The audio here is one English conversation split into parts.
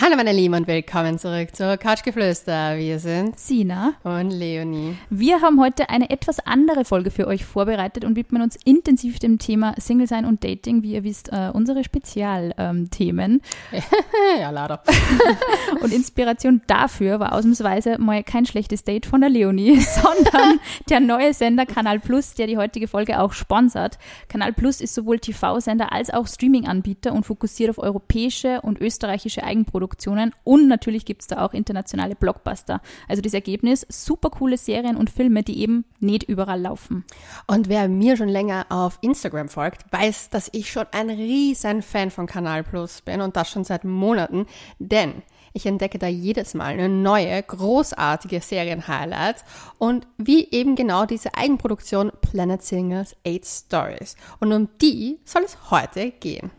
Hallo meine Lieben und willkommen zurück zur Couchgeflüster. Wir sind Sina und Leonie. Wir haben heute eine etwas andere Folge für euch vorbereitet und widmen uns intensiv dem Thema Single sein und Dating. Wie ihr wisst, äh, unsere Spezialthemen. ja, leider. und Inspiration dafür war ausnahmsweise mal kein schlechtes Date von der Leonie, sondern der neue Sender Kanal Plus, der die heutige Folge auch sponsert. Kanal Plus ist sowohl TV-Sender als auch Streaming-Anbieter und fokussiert auf europäische und österreichische Eigenprodukte Produktionen und natürlich gibt es da auch internationale Blockbuster. Also das Ergebnis, super coole Serien und Filme, die eben nicht überall laufen. Und wer mir schon länger auf Instagram folgt, weiß, dass ich schon ein riesen Fan von Kanal Plus bin und das schon seit Monaten, denn ich entdecke da jedes Mal eine neue, großartige Serien-Highlights und wie eben genau diese Eigenproduktion Planet Singles 8 Stories. Und um die soll es heute gehen.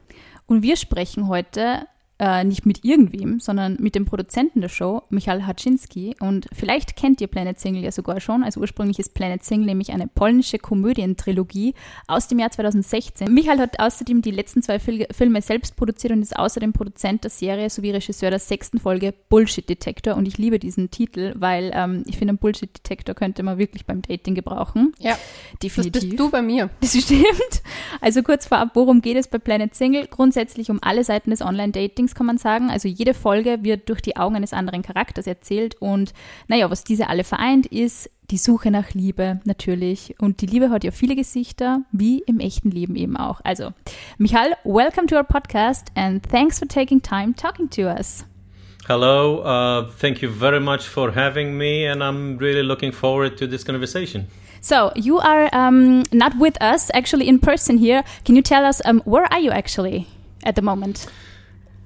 Und wir sprechen heute äh, nicht mit irgendwem, sondern mit dem Produzenten der Show, Michal Haczynski. Und vielleicht kennt ihr Planet Single ja sogar schon. Also ursprünglich ist Planet Single nämlich eine polnische Komödientrilogie aus dem Jahr 2016. Michal hat außerdem die letzten zwei Fil Filme selbst produziert und ist außerdem Produzent der Serie sowie Regisseur der sechsten Folge Bullshit Detector. Und ich liebe diesen Titel, weil ähm, ich finde, Bullshit Detector könnte man wirklich beim Dating gebrauchen. Ja, definitiv. Das bist du bei mir. Das stimmt. Also kurz vorab, worum geht es bei Planet Single? Grundsätzlich um alle Seiten des Online-Datings Settings, kann man sagen. Also jede Folge wird durch die Augen eines anderen Charakters erzählt und naja, was diese alle vereint, ist die Suche nach Liebe natürlich. Und die Liebe hat ja viele Gesichter, wie im echten Leben eben auch. Also, Michal, welcome to our podcast and thanks for taking time talking to us. Hello, uh, thank you very much for having me, and I'm really looking forward to this conversation. So, you are um, not with us actually in person here. Can you tell us um, where are you actually at the moment?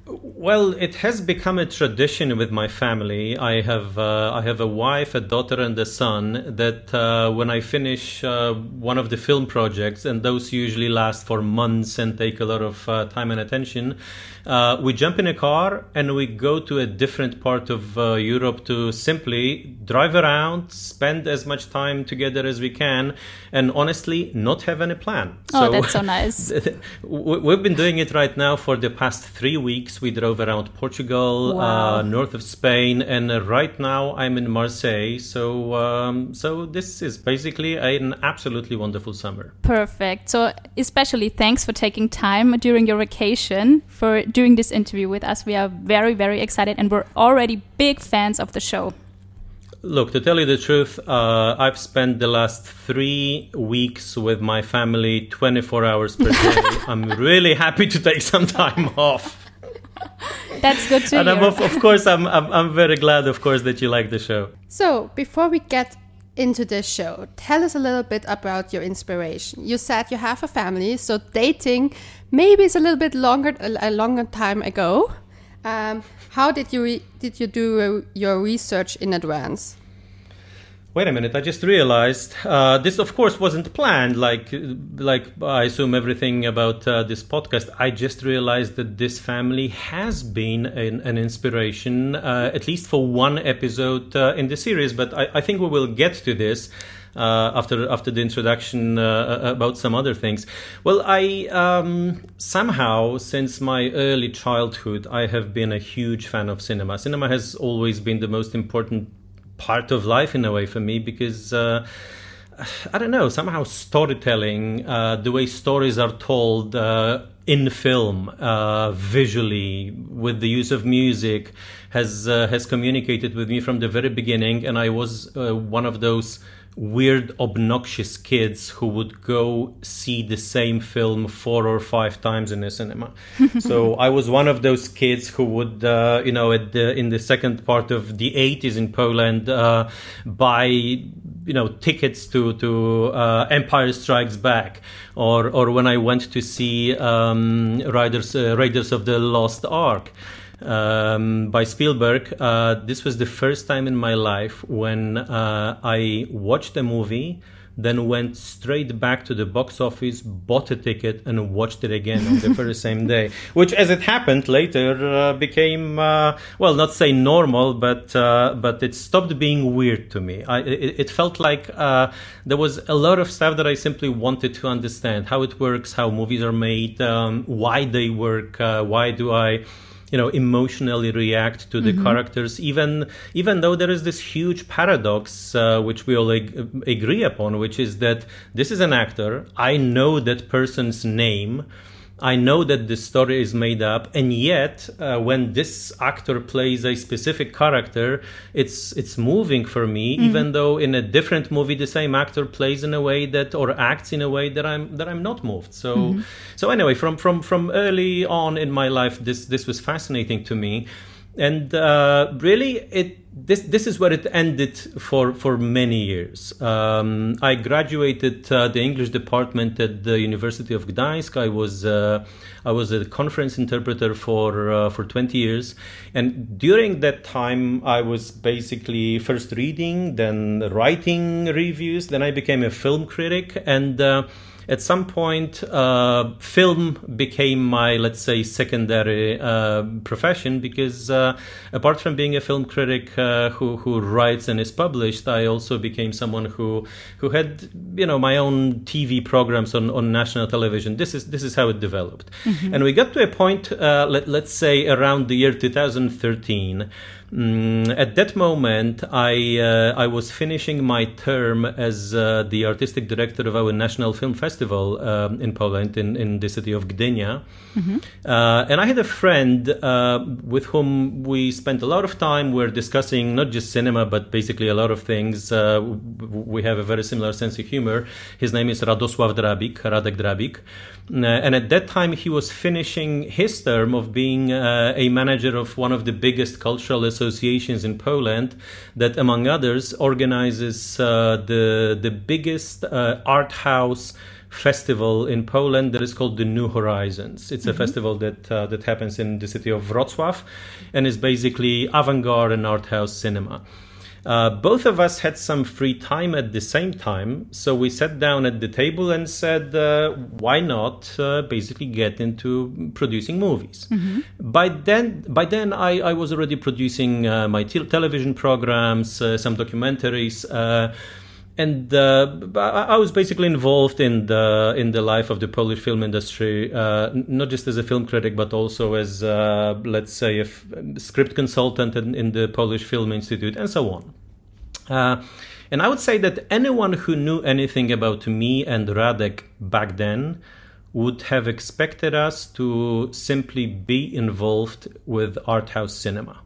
Well, it has become a tradition with my family. I have uh, I have a wife, a daughter, and a son. That uh, when I finish uh, one of the film projects, and those usually last for months and take a lot of uh, time and attention, uh, we jump in a car and we go to a different part of uh, Europe to simply drive around, spend as much time together as we can, and honestly, not have any plan. Oh, so, that's so nice. we've been doing it right now for the past three weeks. We drove around Portugal, uh, wow. uh, north of Spain, and uh, right now I'm in Marseille. So, um, so this is basically an absolutely wonderful summer. Perfect. So, especially thanks for taking time during your vacation for doing this interview with us. We are very, very excited and we're already big fans of the show. Look, to tell you the truth, uh, I've spent the last three weeks with my family 24 hours per day. I'm really happy to take some time off. That's good to and hear. Of, of course, I'm, I'm, I'm very glad, of course, that you like the show. So, before we get into this show, tell us a little bit about your inspiration. You said you have a family, so dating maybe it's a little bit longer a, longer time ago. Um, how did you did you do your research in advance? Wait a minute! I just realized uh, this, of course, wasn't planned. Like, like I assume everything about uh, this podcast. I just realized that this family has been an, an inspiration, uh, at least for one episode uh, in the series. But I, I, think we will get to this uh, after after the introduction uh, about some other things. Well, I um, somehow since my early childhood, I have been a huge fan of cinema. Cinema has always been the most important part of life in a way for me because uh, I don't know somehow storytelling, uh, the way stories are told uh, in film, uh, visually with the use of music, has uh, has communicated with me from the very beginning, and I was uh, one of those weird, obnoxious kids who would go see the same film four or five times in a cinema. so I was one of those kids who would, uh, you know, at the, in the second part of the 80s in Poland, uh, buy, you know, tickets to to uh, Empire Strikes Back, or or when I went to see um, Raiders uh, Raiders of the Lost Ark um, by Spielberg. Uh, this was the first time in my life when uh, I watched a movie, then went straight back to the box office, bought a ticket, and watched it again on the very same day. Which, as it happened later, uh, became uh, well, not say normal, but uh, but it stopped being weird to me. I, it, it, felt like uh, there was a lot of stuff that I simply wanted to understand how it works, how movies are made, um, why they work, why do I you know emotionally react to the Mm-hmm. characters even even though there is this huge paradox uh, which we all ag- agree upon which is that this is an actor i know that person's name I know that the story is made up, and yet uh, when this actor plays a specific character, it's it's moving for me. Even though in a different movie, the same actor plays in a way that or acts in a way that I'm that I'm not moved. So so anyway, from from from early on in my life, this this was fascinating to me, and uh, really it this this is where it ended for for many years. Um, I graduated uh, the English department at the University of Gdańsk. I was uh, I was a conference interpreter for uh, for 20 years, and during that time I was basically first reading, then writing reviews, then I became a film critic, and uh, at some point, uh, film became my, let's say, secondary uh, profession because uh, apart from being a film critic uh, who, who writes and is published, I also became someone who who had, you know, my own TV programs on, on national television. This is this is how it developed, and we got to a point, uh, let, let's say, around the year 2013. Mm, at that moment, I uh, I was finishing my term as uh, the artistic director of our national film festival um, in Poland, in, in the city of Gdynia. Uh, and I had a friend uh, with whom we spent a lot of time. We're discussing not just cinema, but basically a lot of things. Uh, we have a very similar sense of humor. His name is Radosław Drabik, Radek Drabik. Uh, and at that time, he was finishing his term of being uh, a manager of one of the biggest cultural associations in Poland, that, among others, organizes uh, the the biggest uh, art house festival in Poland that is called the New Horizons. It's a festival that uh, that happens in the city of Wrocław, and is basically avant-garde and art house cinema. Uh, both of us had some free time at the same time, so we sat down at the table and said, uh, "Why not uh, basically get into producing movies?" By then, by then, I, I was already producing uh, my te- television programs, uh, some documentaries. And uh, I I was basically involved in the in the life of the Polish film industry, uh, not just as a film critic, but also as uh, let's say a f- script consultant in, in the Polish Film Institute, and so on. Uh, and I would say that anyone who knew anything about me and Radek back then would have expected us to simply be involved with art house cinema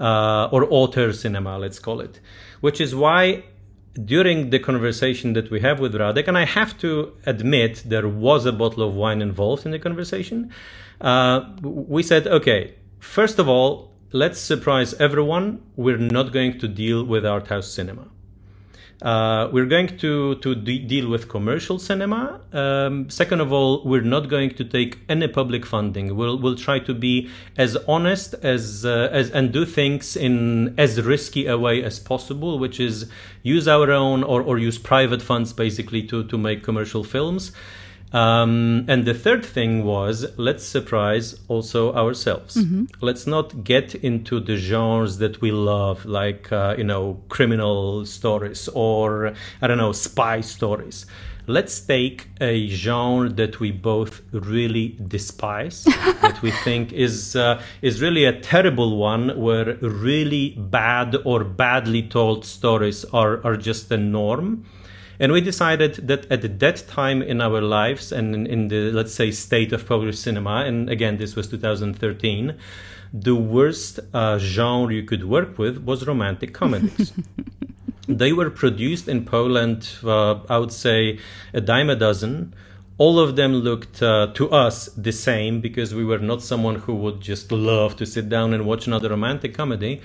uh, or author cinema, let's call it. Which is why during the conversation that we have with Radek, and I have to admit there was a bottle of wine involved in the conversation, uh, we said, okay, first of all, let's surprise everyone. We're not going to deal with art house cinema. Uh, we're going to to de- deal with commercial cinema. Um, second of all, we're not going to take any public funding. We'll we'll try to be as honest as uh, as and do things in as risky a way as possible, which is use our own or, or use private funds basically to to make commercial films. Um, and the third thing was let's surprise also ourselves. Let's not get into the genres that we love, like uh, you know criminal stories or I don't know spy stories. Let's take a genre that we both really despise, that we think is uh, is really a terrible one, where really bad or badly told stories are are just the norm. And we decided that at that time in our lives and in, in the, let's say, state of Polish cinema, and again, this was 2013, the worst uh, genre you could work with was romantic comedies. they were produced in Poland, uh, I would say, a dime a dozen. All of them looked uh, to us the same because we were not someone who would just love to sit down and watch another romantic comedy.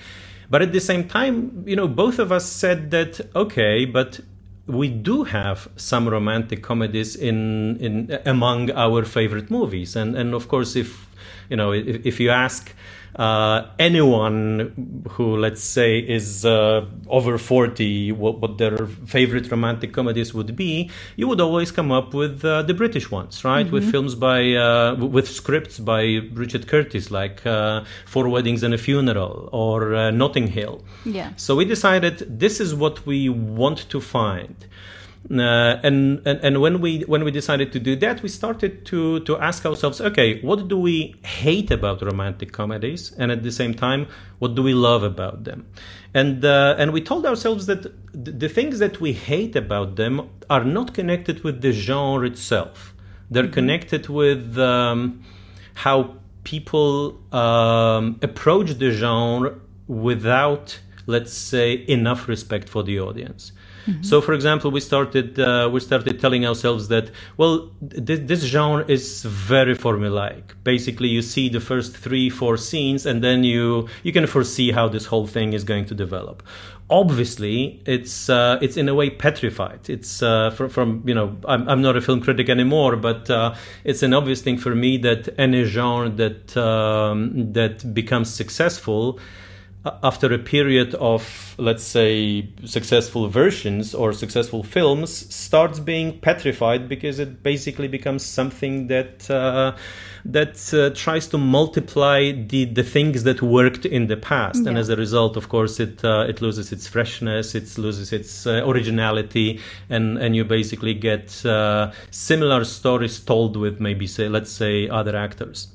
But at the same time, you know, both of us said that, okay, but we do have some romantic comedies in in among our favorite movies. And and of course if you know if, if you ask uh, anyone who let's say is uh, over 40 what, what their favorite romantic comedies would be you would always come up with uh, the british ones right with films by uh, with scripts by richard curtis like uh, four weddings and a funeral or uh, notting hill Yeah. so we decided this is what we want to find. Uh, and, and and when we when we decided to do that, we started to to ask ourselves, okay, what do we hate about romantic comedies, and at the same time, what do we love about them? And uh, and we told ourselves that th- the things that we hate about them are not connected with the genre itself. They're connected with um, how people um, approach the genre without, let's say, enough respect for the audience. So, for example, we started uh, we started telling ourselves that well, th- this genre is very formulaic. Basically, you see the first three, four scenes, and then you you can foresee how this whole thing is going to develop. Obviously, it's uh, it's in a way petrified. It's uh, from, from you know I'm, I'm not a film critic anymore, but uh, it's an obvious thing for me that any genre that um, that becomes successful after a period of let's say successful versions or successful films starts being petrified because it basically becomes something that uh, that uh, tries to multiply the the things that worked in the past. And as a result of course it uh, it loses its freshness it loses its uh, originality and and you basically get uh, similar stories told with maybe say let's say other actors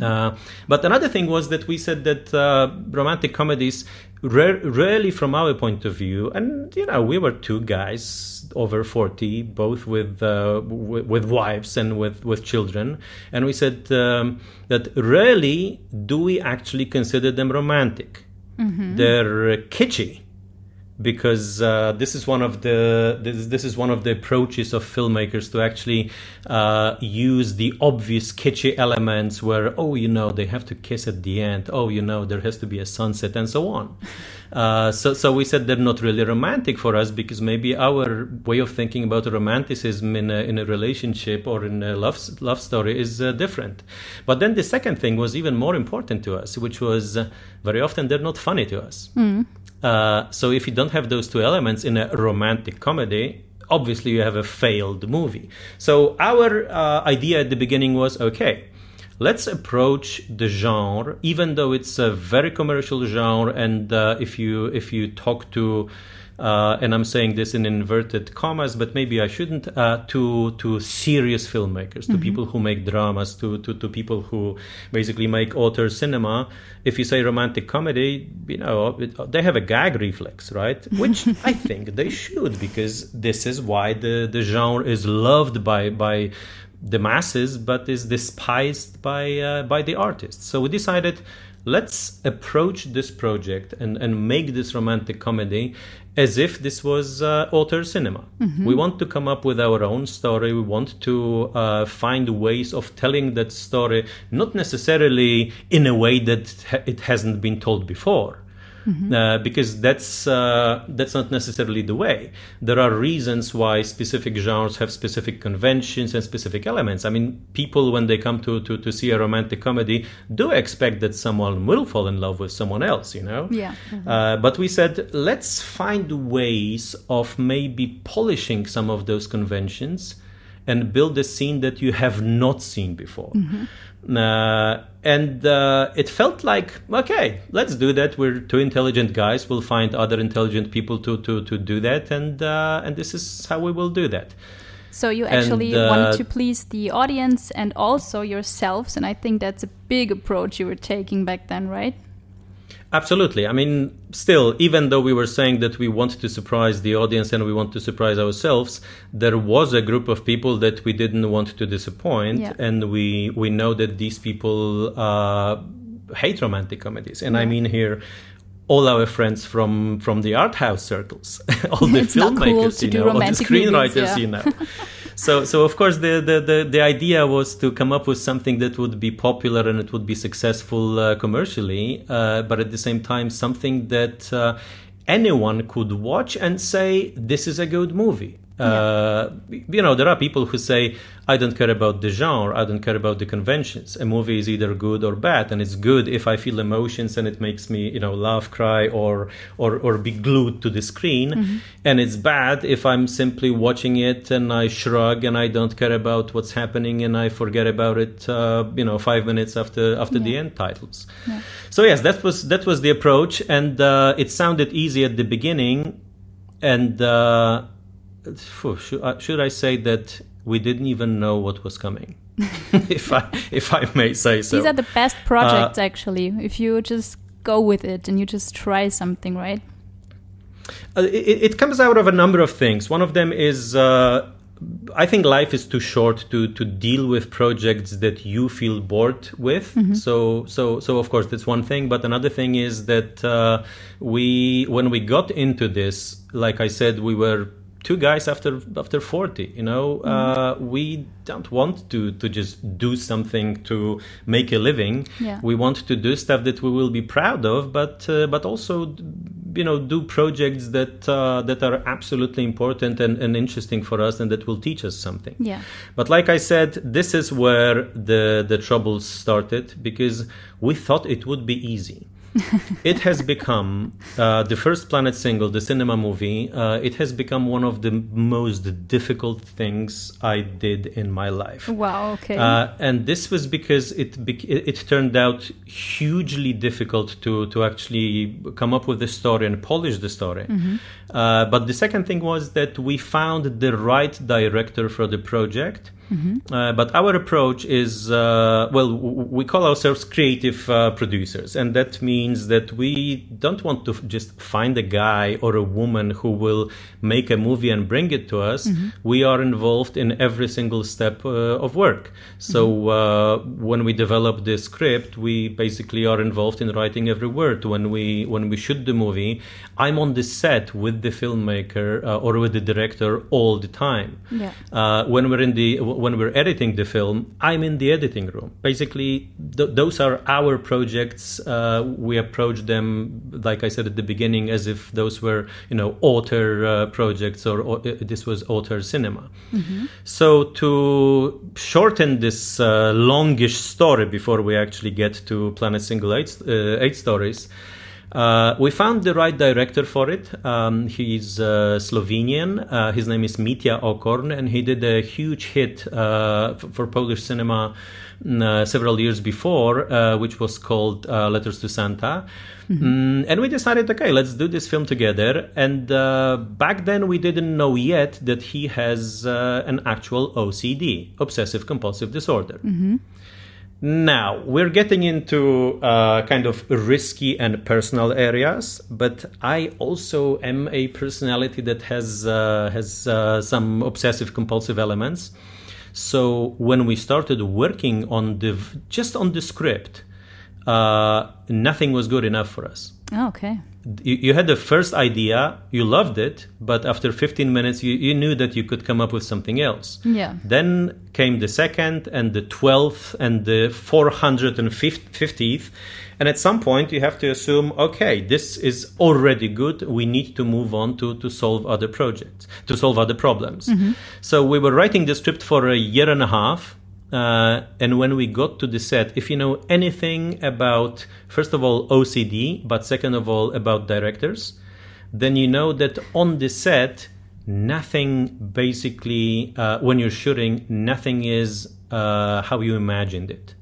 uh, but another thing was that we said that uh, romantic comedies, rare, rarely from our point of view, and you know, we were two guys over 40, both with, uh, w- with wives and with, with children, and we said um, that rarely do we actually consider them romantic. They're uh, kitschy because uh, this is one of the this, this is one of the approaches of filmmakers to actually uh, use the obvious kitschy elements where oh you know they have to kiss at the end. Oh you know there has to be a sunset and so on. Uh, so so we said they're not really romantic for us because maybe our way of thinking about romanticism in a, in a relationship or in a love love story is uh, different. But then the second thing was even more important to us which was uh, very often they're not funny to us uh, so if you don't have those two elements in a romantic comedy, obviously you have a failed movie. So our uh, idea at the beginning was okay. Let's approach the genre, even though it's a very commercial genre, and uh, if you if you talk to uh, and I'm saying this in inverted commas, but maybe I shouldn't, uh, to to serious filmmakers, to people who make dramas, to, to to people who basically make author cinema. If you say romantic comedy, you know it, they have a gag reflex, right? Which I think they should, because this is why the the genre is loved by by the masses, but is despised by uh, by the artists. So we decided let's approach this project and, and make this romantic comedy as if this was uh, author cinema. We want to come up with our own story. We want to uh, find ways of telling that story, not necessarily in a way that it hasn't been told before. Uh, because that's uh, that's not necessarily the way. There are reasons why specific genres have specific conventions and specific elements. I mean, people when they come to, to, to see a romantic comedy do expect that someone will fall in love with someone else, you know. Yeah. Uh, but we said let's find ways of maybe polishing some of those conventions and build a scene that you have not seen before. Uh, and uh, it felt like okay, let's do that. We're two intelligent guys. We'll find other intelligent people to to, to do that, and uh, and this is how we will do that. So you actually And, uh, wanted to please the audience and also yourselves, and I think that's a big approach you were taking back then, right? Absolutely. I mean, still, even though we were saying that we want to surprise the audience and we want to surprise ourselves, there was a group of people that we didn't want to disappoint, Yeah. and we we know that these people uh, hate romantic comedies, and I mean here. All our friends from from the art house circles, all the It's cool filmmakers, to you know, all the romantic movies, screenwriters, yeah. you know. so so of course the, the the the idea was to come up with something that would be popular and it would be successful uh, commercially uh, but at the same time something that uh, anyone could watch and say this is a good movie uh, you know there are people who say i don't care about the genre i don't care about the conventions. A movie is either good or bad and it's good if i feel emotions and it makes me you know laugh cry or or, or be glued to the screen. And it's bad if i'm simply watching it and i shrug and i don't care about what's happening and i forget about it uh, you know five minutes after after the end titles. So yes that was that was the approach and uh, it sounded easy at the beginning and uh, should, I- say that we didn't even know what was coming, if I if I may say so. These are the best projects, actually. If you just go with it and you just try something, right? Uh, it, it comes out of a number of things. One of them is uh, I think life is too short to to deal with projects that you feel bored with. So so so of course that's one thing. But another thing is that uh, we when we got into this, like I said, we were two guys after after 40 you know uh, we don't want to to just do something to make a living Yeah. we want to do stuff that we will be proud of but uh, but also you know do projects that uh, that are absolutely important and, and interesting for us and that will teach us something Yeah. but like I said, this is where the the troubles started because we thought it would be easy. it has become uh, the first Planet single, the cinema movie. Uh, it has become one of the most difficult things I did in my life. Wow, okay. Uh, and this was because it, bec- it turned out hugely difficult to to actually come up with the story and polish the story. Uh, but the second thing was that we found the right director for the project. Uh, but our approach is uh, well, w- we call ourselves creative uh, producers, and that means that we don't want to f- just find a guy or a woman who will make a movie and bring it to us. We are involved in every single step uh, of work. So uh, when we develop the script, we basically are involved in writing every word. When we when we shoot the movie, I'm on the set with the filmmaker uh, or with the director all the time. Yeah. Uh, when we're in the when we're editing the film, I'm in the editing room. Basically, th- those are our projects. Uh, we approach them, like I said at the beginning, as if those were you know author uh, projects or, or uh, this was author cinema. So to shorten this uh, longish story before we actually get to Planet Single Eight, uh, eight stories. Uh, we found the right director for it. Um, he's uh, Slovenian. Uh, his name is Mitja Okorn, and he did a huge hit uh, for Polish cinema mm, uh, several years before, uh, which was called uh, Letters to Santa. Mm, and we decided, okay, let's do this film together. And uh, back then, we didn't know yet that he has uh, an actual OCD, obsessive compulsive disorder. Now, we're getting into uh, kind of risky and personal areas, but I also am a personality that has uh, has uh, some obsessive compulsive elements. So when we started working on the just on the script, uh, nothing was good enough for us oh, okay. You, you had the first idea, you loved it, but after 15 minutes, you, you knew that you could come up with something else. Yeah. Then came the second and the 12th and the 450th. And at some point, you have to assume, okay, this is already good. We need to move on to, to solve other projects, to solve other problems. Mm-hmm. So we were writing the script for a year and a half. Uh, and when we got to the set, if you know anything about, first of all, OCD, but second of all, about directors, then you know that on the set, nothing basically, uh, when you're shooting, nothing is uh, how you imagined it.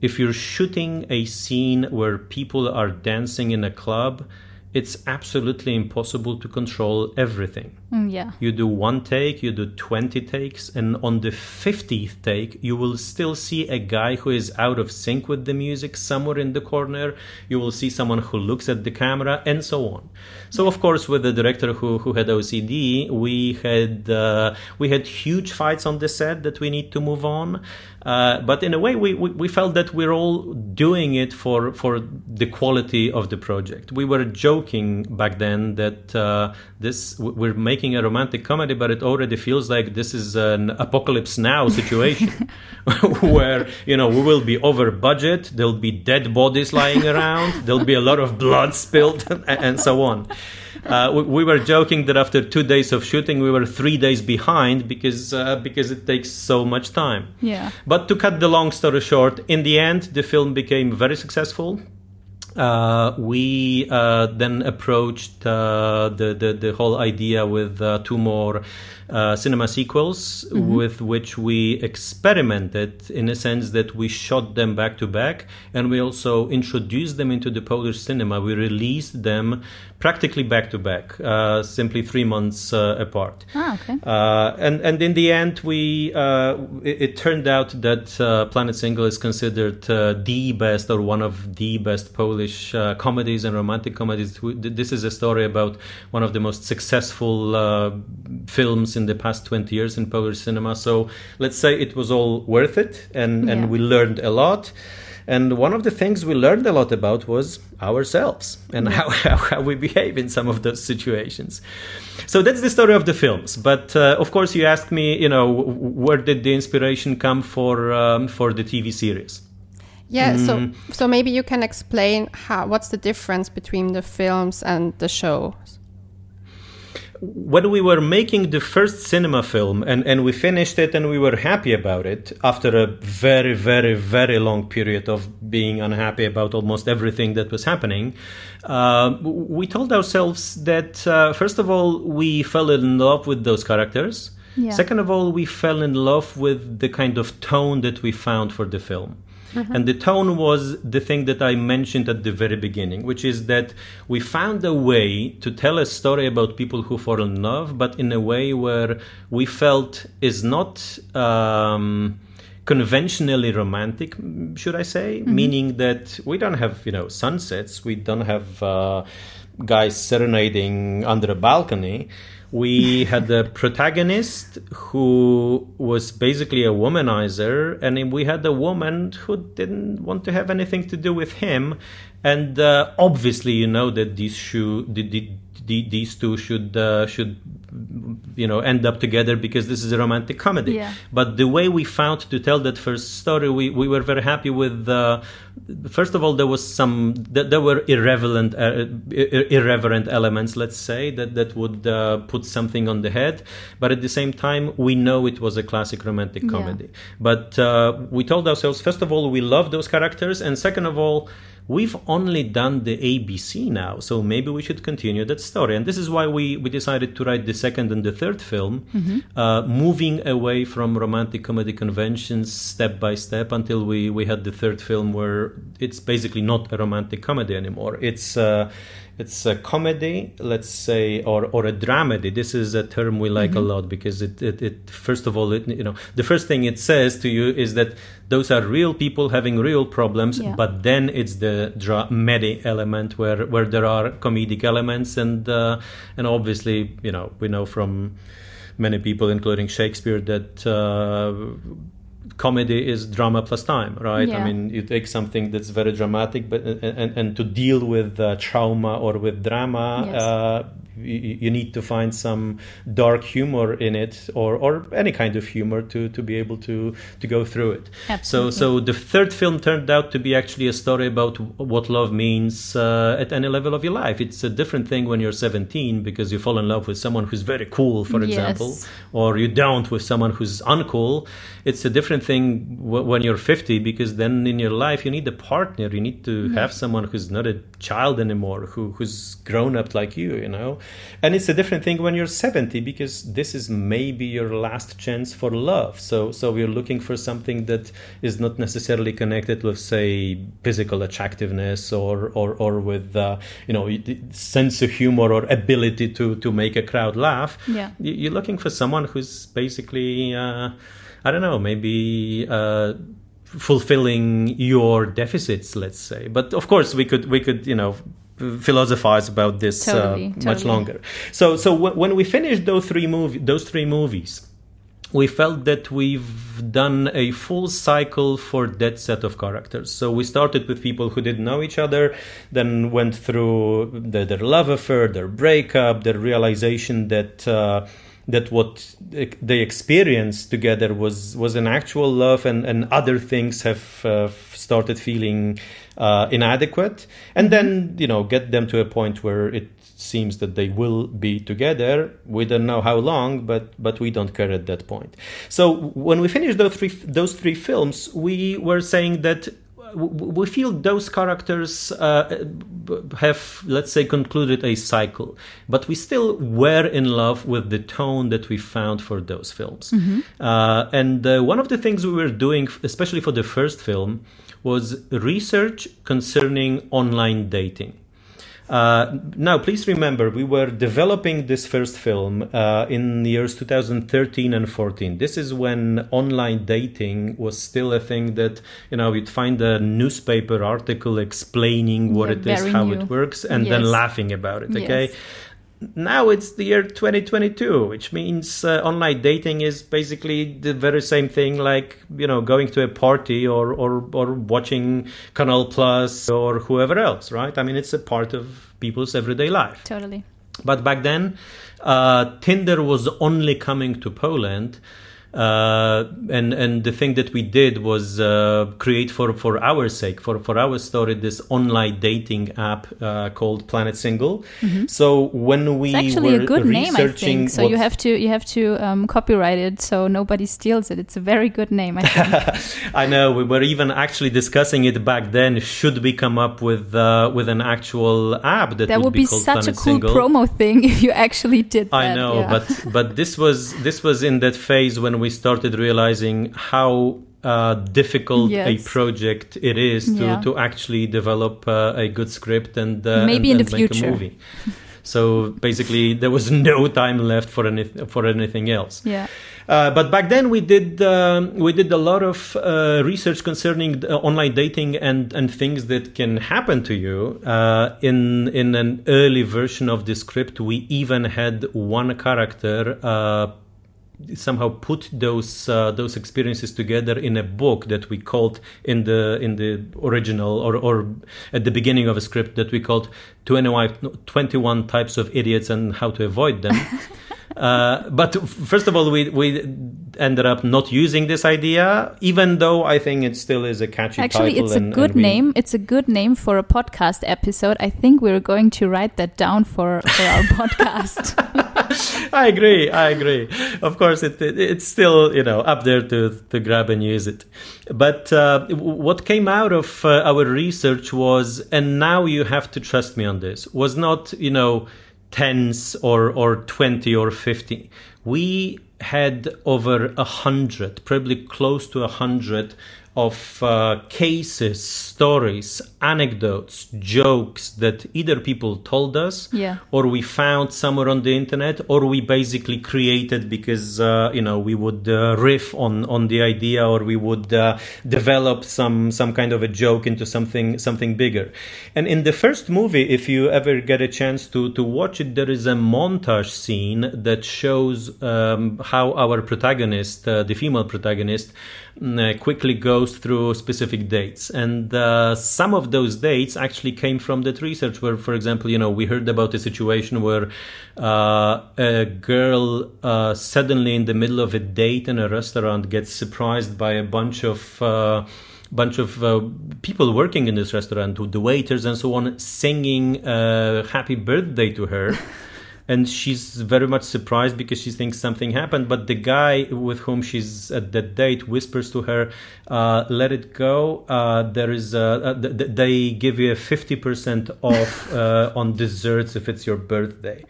If you're shooting a scene where people are dancing in a club, it's absolutely impossible to control everything. Mm, yeah. You do one take, you do 20 takes, and on the 50th take, you will still see a guy who is out of sync with the music somewhere in the corner. You will see someone who looks at the camera, and so on. So, of course, with the director who, who had OCD, we had uh, we had huge fights on the set that we need to move on. Uh, but in a way, we, we, we felt that we're all doing it for, for the quality of the project. We were joking back then that uh, this we're making a romantic comedy, but it already feels like this is an apocalypse now situation, where you know we will be over budget. There'll be dead bodies lying around. There'll be a lot of blood spilled, and, and so on. Uh, we, we were joking that after two days of shooting, we were three days behind because uh, because it takes so much time. Yeah. But to cut the long story short, in the end, the film became very successful. Uh, we uh, then approached uh, the, the the whole idea with uh, two more uh, cinema sequels Mm-hmm. with which we experimented in a sense that we shot them back to back and we also introduced them into the Polish cinema. We released them practically back to back, uh, simply three months uh, apart. Ah, okay. Uh, and and in the end, we uh, it, it turned out that uh, Planet Single is considered uh, the best or one of the best Polish uh, comedies and romantic comedies. This is a story about one of the most successful uh, films in the past twenty years in Polish cinema. So let's say it was all worth it, and Yeah. and we learned a lot. And one of the things we learned a lot about was ourselves and how, how, how we behave in some of those situations. So that's the story of the films. But uh, of course, you asked me, you know, where did the inspiration come for um, for the TV series? Yeah, so Mm. so maybe you can explain how what's the difference between the films and the shows. When we were making the first cinema film and, and we finished it and we were happy about it after a very, very, very long period of being unhappy about almost everything that was happening, uh, we told ourselves that, uh, first of all, we fell in love with those characters. Yeah. Second of all, we fell in love with the kind of tone that we found for the film. And the tone was the thing that I mentioned at the very beginning, which is that we found a way to tell a story about people who fall in love, but in a way where we felt is not um, conventionally romantic, should I say? Meaning that we don't have, you know, sunsets, we don't have uh, guys serenading under a balcony we had the protagonist who was basically a womanizer, and we had a woman who didn't want to have anything to do with him. And uh, obviously, you know that these shoe, the, the, the, these two should uh, should you know end up together because this is a romantic comedy. Yeah. But the way we found to tell that first story, we, we were very happy with. Uh, first of all, there was some th- there were irrelevant uh, ir- irreverent elements, let's say, that that would uh, put something on the head. But at the same time, we know it was a classic romantic Yeah. comedy. But uh, we told ourselves, first of all, we love those characters, and second of all. We've only done the ABC now, so maybe we should continue that story. And this is why we, we decided to write the second and the third film, uh, moving away from romantic comedy conventions step by step until we, we had the third film where it's basically not a romantic comedy anymore. It's uh, it's a comedy, let's say, or or a dramedy. This is a term we like a lot because it, it, it first of all, it, you know, the first thing it says to you is that those are real people having real problems, Yeah. but then it's the dramedy element where where there are comedic elements and uh, and obviously, you know, we know from many people, including Shakespeare, that. Uh, comedy is drama plus time right Yeah. i mean you take something that's very dramatic but and, and to deal with uh, trauma or with drama Yes. uh, you, you need to find some dark humor in it or, or any kind of humor to, to be able to, to go through it. Absolutely. so so the third film turned out to be actually a story about what love means uh, at any level of your life. It's a different thing when you're 17 because you fall in love with someone who's very cool for Yes. example or you don't with someone who's uncool. It's a different thing w- when you're 50 because then in your life you need a partner. You need to have someone who's not a child anymore who who's grown up like you you know? And it's a different thing when you're 70 because this is maybe your last chance for love. So so we're looking for something that is not necessarily connected with say physical attractiveness or or or with uh, you know sense of humor or ability to to make a crowd laugh. Yeah. You're looking for someone who's basically uh, i don't know maybe uh, fulfilling your deficits let's say. But of course we could we could you know philosophize about this Totally, uh, much longer. So so w- when we finished those three movie those three movies we felt that we've done a full cycle for that set of characters. So we started with people who didn't know each other, then went through the, their love affair, their breakup, their realization that uh, that what they experienced together was was an actual love, and, and other things have uh, started feeling uh, inadequate, and then you know get them to a point where it seems that they will be together. We don't know how long, but but we don't care at that point. So when we finished those three those three films, we were saying that we feel those characters uh, have, let's say, concluded a cycle, but we still were in love with the tone that we found for those films. Uh, and uh, one of the things we were doing, especially for the first film, was research concerning online dating. Uh, now, please remember, we were developing this first film uh, in the years 2013 and 14. This is when online dating was still a thing that, you know, you'd find a newspaper article explaining what Yeah, it is, how new. it works, and then laughing about it, okay? Yes. Now it's the year 2022, which means uh, online dating is basically the very same thing like, you know, going to a party or, or, or watching Canal Plus or whoever else, right? I mean, it's a part of people's everyday life. Totally. But back then, uh, Tinder was only coming to Poland. Uh, and and the thing that we did was uh, create for for our sake for for our story this online dating app uh, called Planet Single. So when we Mm-hmm. It's actually were a good name, I think. So you have to you have to um, copyright it so nobody steals it. It's a very good name, I think. I know we were even actually discussing it back then. Should we come up with uh, with an actual app that, that would be called such a cool Single? promo thing if you actually did that. I know, yeah. but but this was this was in that phase when we started realizing how uh, difficult Yes. a project it is to, Yeah. to actually develop uh, a good script and uh, Maybe and, in the and make future. a movie. So basically, there was no time left for any for anything else. yeah. Uh, but back then we did um, we did a lot of uh, research concerning uh, online dating and, and things that can happen to you. Uh, in in an early version of the script, we even had one character. Somehow put those uh, those experiences together in a book that we called in the in the original or, or at the beginning of a script that we called 21, 21 types of idiots and how to avoid them uh, but first of all we we ended up not using this idea even though i think it still is a catchy Actually, title it's a and- good and we- name. It's a good name for a podcast episode. I think we're going to write that down for, for our podcast. I agree. I agree. Of course, it, it, it's still you know up there to to grab and use it. But uh, what came out of uh, our research was, and now you have to trust me on this, was not you know tens or or twenty or fifty. We had over a hundred, probably close to a hundred of uh, cases, stories, anecdotes, jokes that either people told us Yeah. or we found somewhere on the internet or we basically created because uh, you know we would uh, riff on on the idea or we would uh, develop some some kind of a joke into something something bigger and in the first movie if you ever get a chance to to watch it there is a montage scene that shows um, how our protagonist uh, the female protagonist mm, uh, quickly goes through specific dates and uh, some of those dates actually came from that research where for example you know we heard about a situation where uh, a girl uh, suddenly in the middle of a date in a restaurant gets surprised by a bunch of uh, bunch of uh, people working in this restaurant the waiters and so on singing uh, happy birthday to her and she's very much surprised because she thinks something happened. But the guy with whom she's at that date whispers to her uh, let it go. Uh, there is a, uh, th- th- they give you a 50% off uh, on desserts if it's your birthday.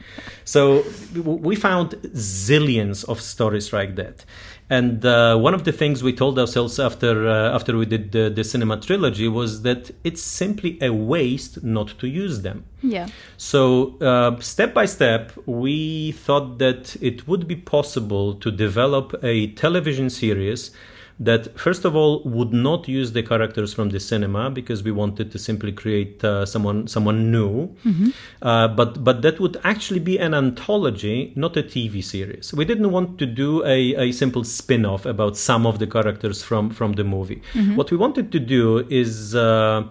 So we found zillions of stories like that and uh, one of the things we told ourselves after uh, after we did the, the cinema trilogy was that it's simply a waste not to use them yeah. so, uh, step by step, we thought that it would be possible to develop a television series that, first of all, would not use the characters from the cinema because we wanted to simply create uh, someone someone new, uh, but but that would actually be an anthology, not a TV series. We didn't want to do a, a simple spin-off about some of the characters from from the movie. What we wanted to do is. Uh,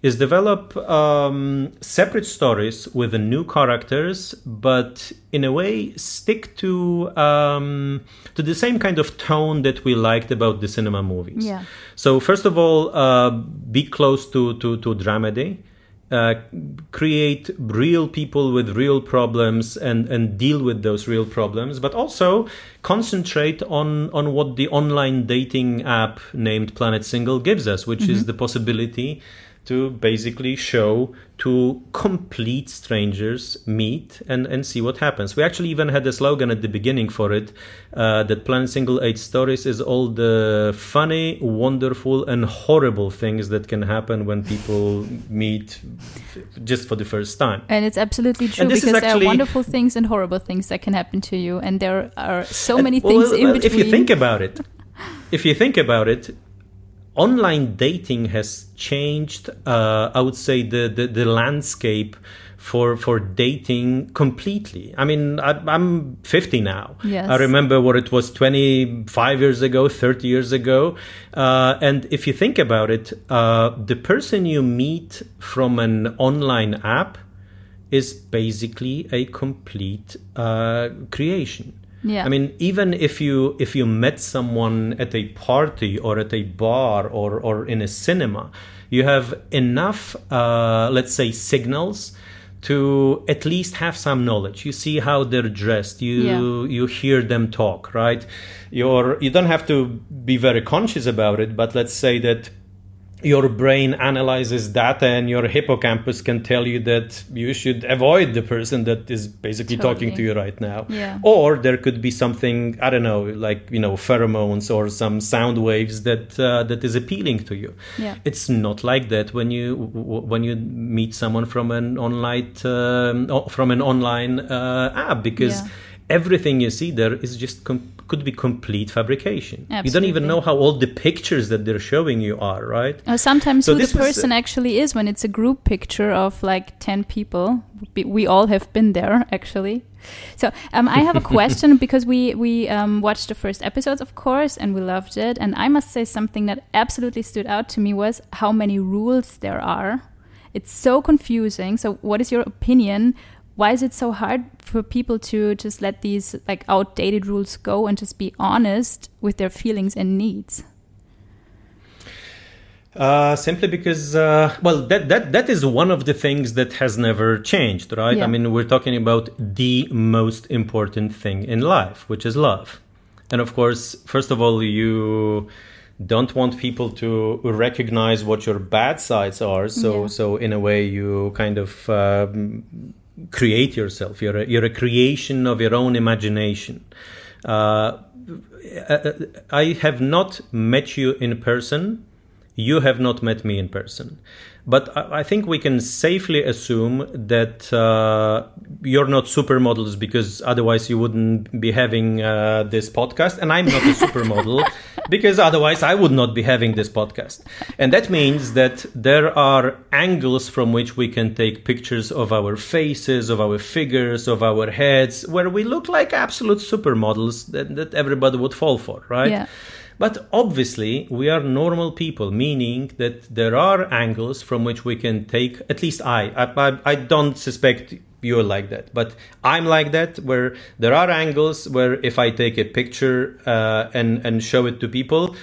is develop um, separate stories with the new characters, but in a way stick to um, to the same kind of tone that we liked about the cinema movies. Yeah. So first of all, uh, be close to to, to dramedy. Uh, create real people with real problems and, and deal with those real problems, but also concentrate on, on what the online dating app named Planet Single gives us, which is the possibility to basically show to complete strangers meet and, and see what happens. We actually even had a slogan at the beginning for it uh, that Planet Single 8 Stories is all the funny, wonderful, and horrible things that can happen when people meet just for the first time. And it's absolutely true because actually, there are wonderful things and horrible things that can happen to you, and there are so many things well, in between. If you think about it, if you think about it, online dating has changed. Uh, I would say the, the, the landscape for for dating completely. I mean, I, am 50 now. Yes. I remember what it was 25 years ago, 30 years ago. Uh, and if you think about it, uh, the person you meet from an online app is basically a complete uh, creation. Yeah. I mean, even if you if you met someone at a party or at a bar or or in a cinema, you have enough, uh, let's say, signals to at least have some knowledge. You see how they're dressed. You yeah. you hear them talk, right? You're you don't have to be very conscious about it, but let's say that your brain analyzes data and your hippocampus can tell you that you should avoid the person that is basically totally. talking to you right now yeah. or there could be something i don't know like you know pheromones or some sound waves that uh, that is appealing to you yeah. it's not like that when you when you meet someone from an online um, from an online uh, app because yeah. everything you see there is just com- could be complete fabrication. Absolutely. You don't even know how all the pictures that they're showing you are, right? Or sometimes so who the person was, actually is when it's a group picture of like 10 people. We all have been there, actually. So um, I have a question because we we um, watched the first episodes, of course, and we loved it. And I must say something that absolutely stood out to me was how many rules there are. It's so confusing. So, what is your opinion? Why is it so hard for people to just let these like outdated rules go and just be honest with their feelings and needs? Uh, simply because, uh, well, that, that that is one of the things that has never changed, right? Yeah. I mean, we're talking about the most important thing in life, which is love. And of course, first of all, you don't want people to recognize what your bad sides are. So, yeah. so in a way, you kind of um, create yourself. You're a, you're a creation of your own imagination. Uh, I have not met you in person. You have not met me in person. But I think we can safely assume that uh, you're not supermodels because otherwise you wouldn't be having uh, this podcast. And I'm not a supermodel because otherwise I would not be having this podcast. And that means that there are angles from which we can take pictures of our faces, of our figures, of our heads, where we look like absolute supermodels that, that everybody would fall for, right? Yeah. But obviously, we are normal people, meaning that there are angles from which we can take, at least I, I, I don't suspect you're like that, but I'm like that, where there are angles where if I take a picture uh, and, and show it to people,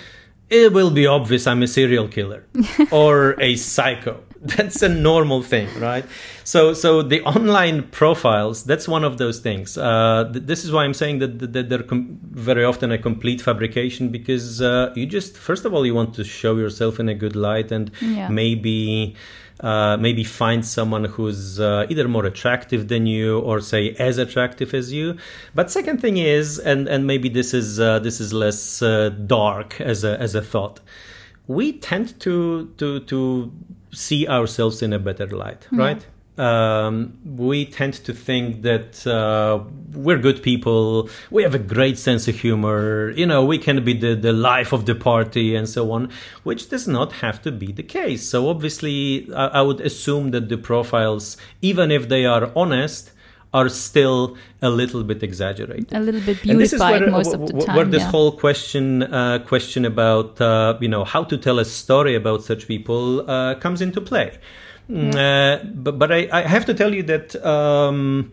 it will be obvious I'm a serial killer or a psycho. That's a normal thing, right? So, so the online profiles, that's one of those things. Uh, th- this is why I'm saying that, that they're com- very often a complete fabrication because uh, you just, first of all, you want to show yourself in a good light and yeah. maybe. Uh, maybe find someone who's uh, either more attractive than you or say as attractive as you. But second thing is, and and maybe this is uh, this is less uh, dark as a as a thought. We tend to to to see ourselves in a better light, right? Um, we tend to think that uh, we're good people, we have a great sense of humor, you know, we can be the, the life of the party and so on, which does not have to be the case. So, obviously, I, I would assume that the profiles, even if they are honest, are still a little bit exaggerated, a little bit beautified where, most of the time. Where this yeah. whole question uh, question about uh, you know how to tell a story about such people uh, comes into play. Mm, yeah. Uh, but but I, I, have to tell you that. Um,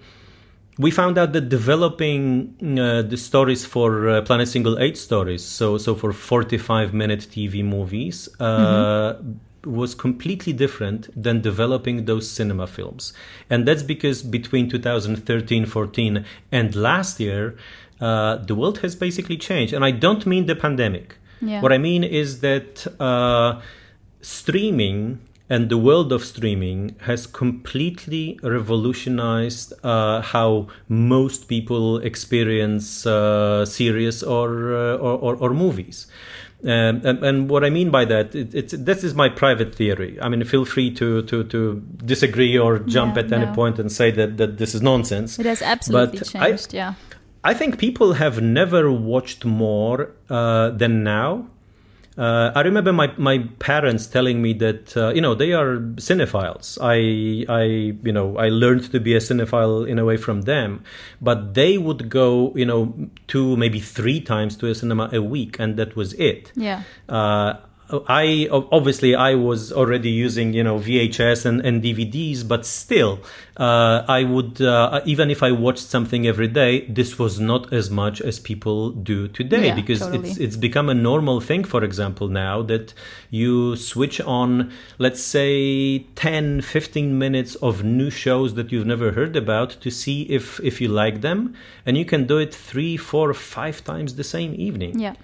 we found out that developing uh, the stories for uh, Planet Single 8 stories, so so for 45 minute TV movies, mm-hmm was completely different than developing those cinema films. And that's because between 2013 14 and last year, uh, the world has basically changed. And I don't mean the pandemic. Yeah. What I mean is that uh, streaming and the world of streaming has completely revolutionized uh, how most people experience uh, series or, uh, or, or, or movies. Um, and, and, what I mean by that, it, it's this is my private theory. I mean, feel free to to, to disagree or jump Yeah, at any no. point and say that, that this is nonsense. It has absolutely But I- changed, yeah. I think people have never watched more uh, than now. Uh, I remember my, my parents telling me that uh, you know they are cinephiles. I I you know I learned to be a cinephile in a way from them, but they would go you know two maybe three times to a cinema a week, and that was it. Yeah. Uh, I obviously I was already using you know VHS and, and DVDs, but still, uh, I would uh, even if I watched something every day, this was not as much as people do today Yeah, because totally. it's it's become a normal thing. For example, now that you switch on, let's say 10, 15 minutes of new shows that you've never heard about to see if if you like them, and you can do it three, four, five times the same evening. Yeah.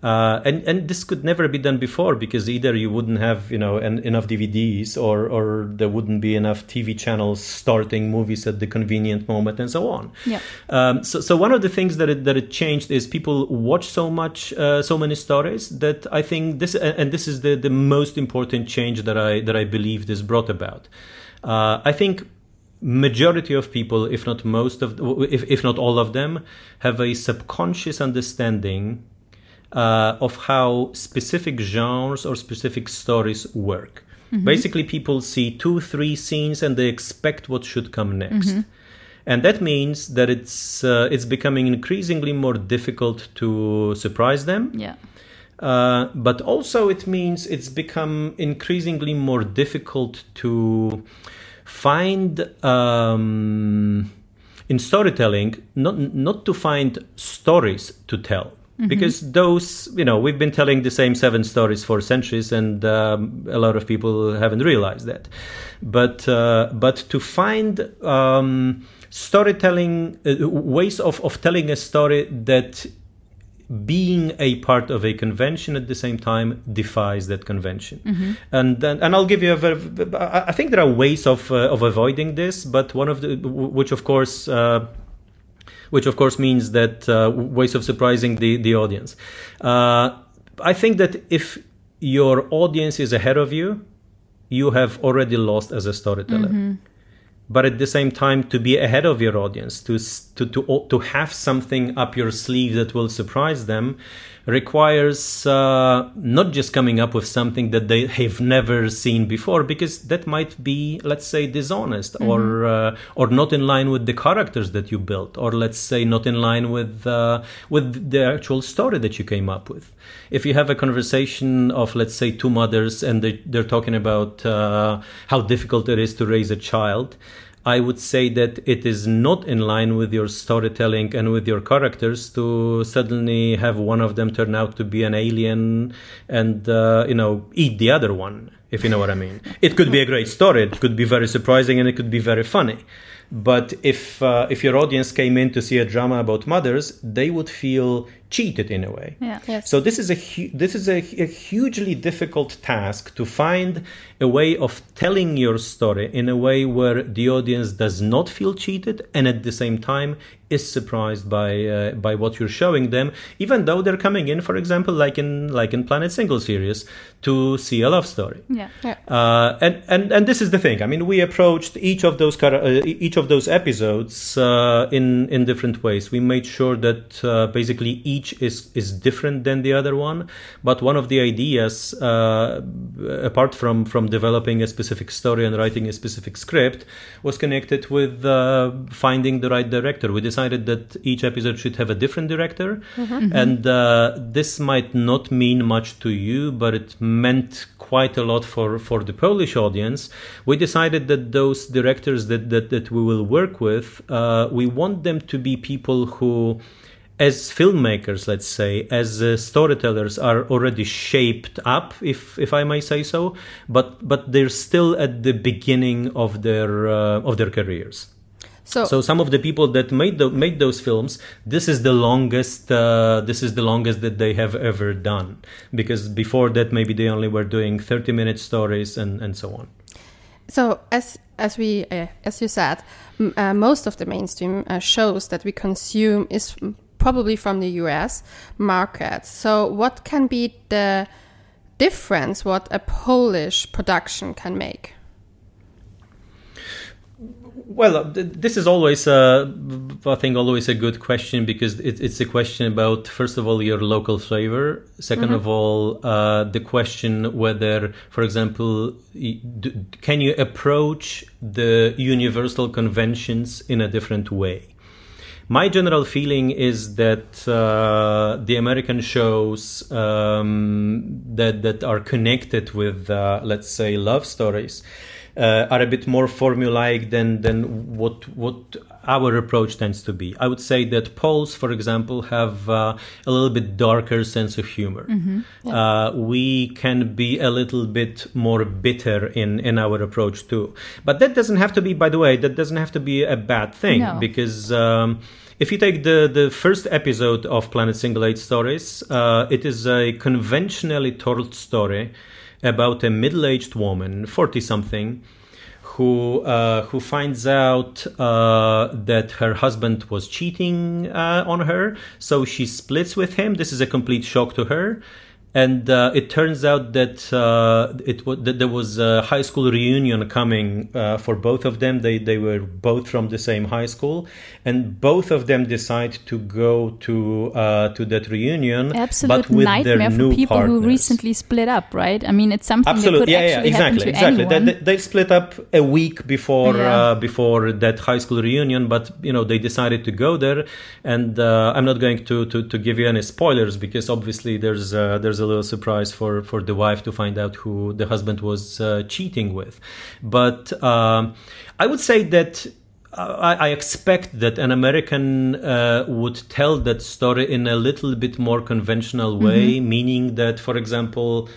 Uh, and and this could never be done before because either you wouldn't have you know en- enough DVDs or or there wouldn't be enough TV channels starting movies at the convenient moment and so on. Yeah. Um, so so one of the things that it, that it changed is people watch so much uh, so many stories that I think this and and this is the the most important change that I that I believe this brought about. Uh, I think majority of people, if not most of, if if not all of them, have a subconscious understanding uh, of how specific genres or specific stories work. Basically, people see two, three scenes and they expect what should come next. And that means that it's uh, it's becoming increasingly more difficult to surprise them. Yeah. Uh, but also it means it's become increasingly more difficult to find um, in storytelling not not to find stories to tell because those you know we've been telling the same seven stories for centuries and um, a lot of people haven't realized that but uh, but to find um, storytelling uh, ways of, of telling a story that being a part of a convention at the same time defies that convention. And then, and I'll give you a very, I I think there are ways of uh, of avoiding this, but one of the which of course. Uh, which of course means that uh, ways of surprising the, the audience. Uh, I think that if your audience is ahead of you, you have already lost as a storyteller but at the same time to be ahead of your audience to to to to have something up your sleeve that will surprise them requires uh, not just coming up with something that they have never seen before because that might be let's say dishonest or uh, or not in line with the characters that you built or let's say not in line with uh, with the actual story that you came up with. If you have a conversation of let's say two mothers and they, they're talking about uh, how difficult it is to raise a child I would say that it is not in line with your storytelling and with your characters to suddenly have one of them turn out to be an alien and uh, you know eat the other one if you know what I mean. It could be a great story. It could be very surprising and it could be very funny. But if uh, if your audience came in to see a drama about mothers, they would feel cheated in a way. Yeah. Yes. So this is a hu- this is a, a hugely difficult task to find a way of telling your story in a way where the audience does not feel cheated and at the same time is surprised by uh, by what you're showing them, even though they're coming in, for example, like in like in Planet Single series, to see a love story. Yeah. Yeah. Uh, and, and and this is the thing. I mean, we approached each of those chara- uh, each of those episodes uh, in in different ways. We made sure that uh, basically each is is different than the other one. But one of the ideas, uh, apart from from developing a specific story and writing a specific script, was connected with uh, finding the right director. We decided that each episode should have a different director, and uh, this might not mean much to you, but it meant quite a lot for, for the Polish audience. We decided that those directors that, that, that we will work with, uh, we want them to be people who, as filmmakers, let's say, as uh, storytellers, are already shaped up, if if I may say so, but but they're still at the beginning of their uh, of their careers. So, So some of the people that made the, made those films, this is the longest. Uh, this is the longest that they have ever done. Because before that, maybe they only were doing thirty minute stories and and so on. so as as we uh, as you said, m- uh, most of the mainstream uh, shows that we consume is probably from the U.S. market. So what can be the difference what a Polish production can make? Well, uh, this is always, uh, I think, always a good question because it, it's a question about, first of all, your local flavor. 2nd of all, uh, the question whether, for example, can you approach the universal conventions in a different way? My general feeling is that uh, the American shows um, that that are connected with, uh, let's say, love stories, uh, are a bit more formulaic than than what what our approach tends to be. I would say that Poles, for example, have uh, a little bit darker sense of humor. Uh, we can be a little bit more bitter in in our approach too. But that doesn't have to be, by the way, that doesn't have to be a bad thing No. because. Um, if you take the, the first episode of Planet Single Eight Stories, uh, it is a conventionally told story about a middle aged woman, 40 something, who uh, who finds out uh, that her husband was cheating uh, on her, so she splits with him. This is a complete shock to her, and uh, it turns out that uh, it wa- that there was a high school reunion coming uh, for both of them. They they were both from the same high school, and both of them decide to go to uh, to that reunion, Absolute but with nightmare their for new people who recently split up, right? I mean, it's something that Absolutely, could yeah, yeah, exactly, exactly. They, they, they split up a week before Yeah. uh, before that high school reunion, but you know they decided to go there, and uh, I'm not going to, to, to give you any spoilers because obviously there's uh, a little surprise for for the wife to find out who the husband was uh, cheating with, but um, I would say that. I, I expect that an American uh, would tell that story in a little bit more conventional way, meaning that, for example,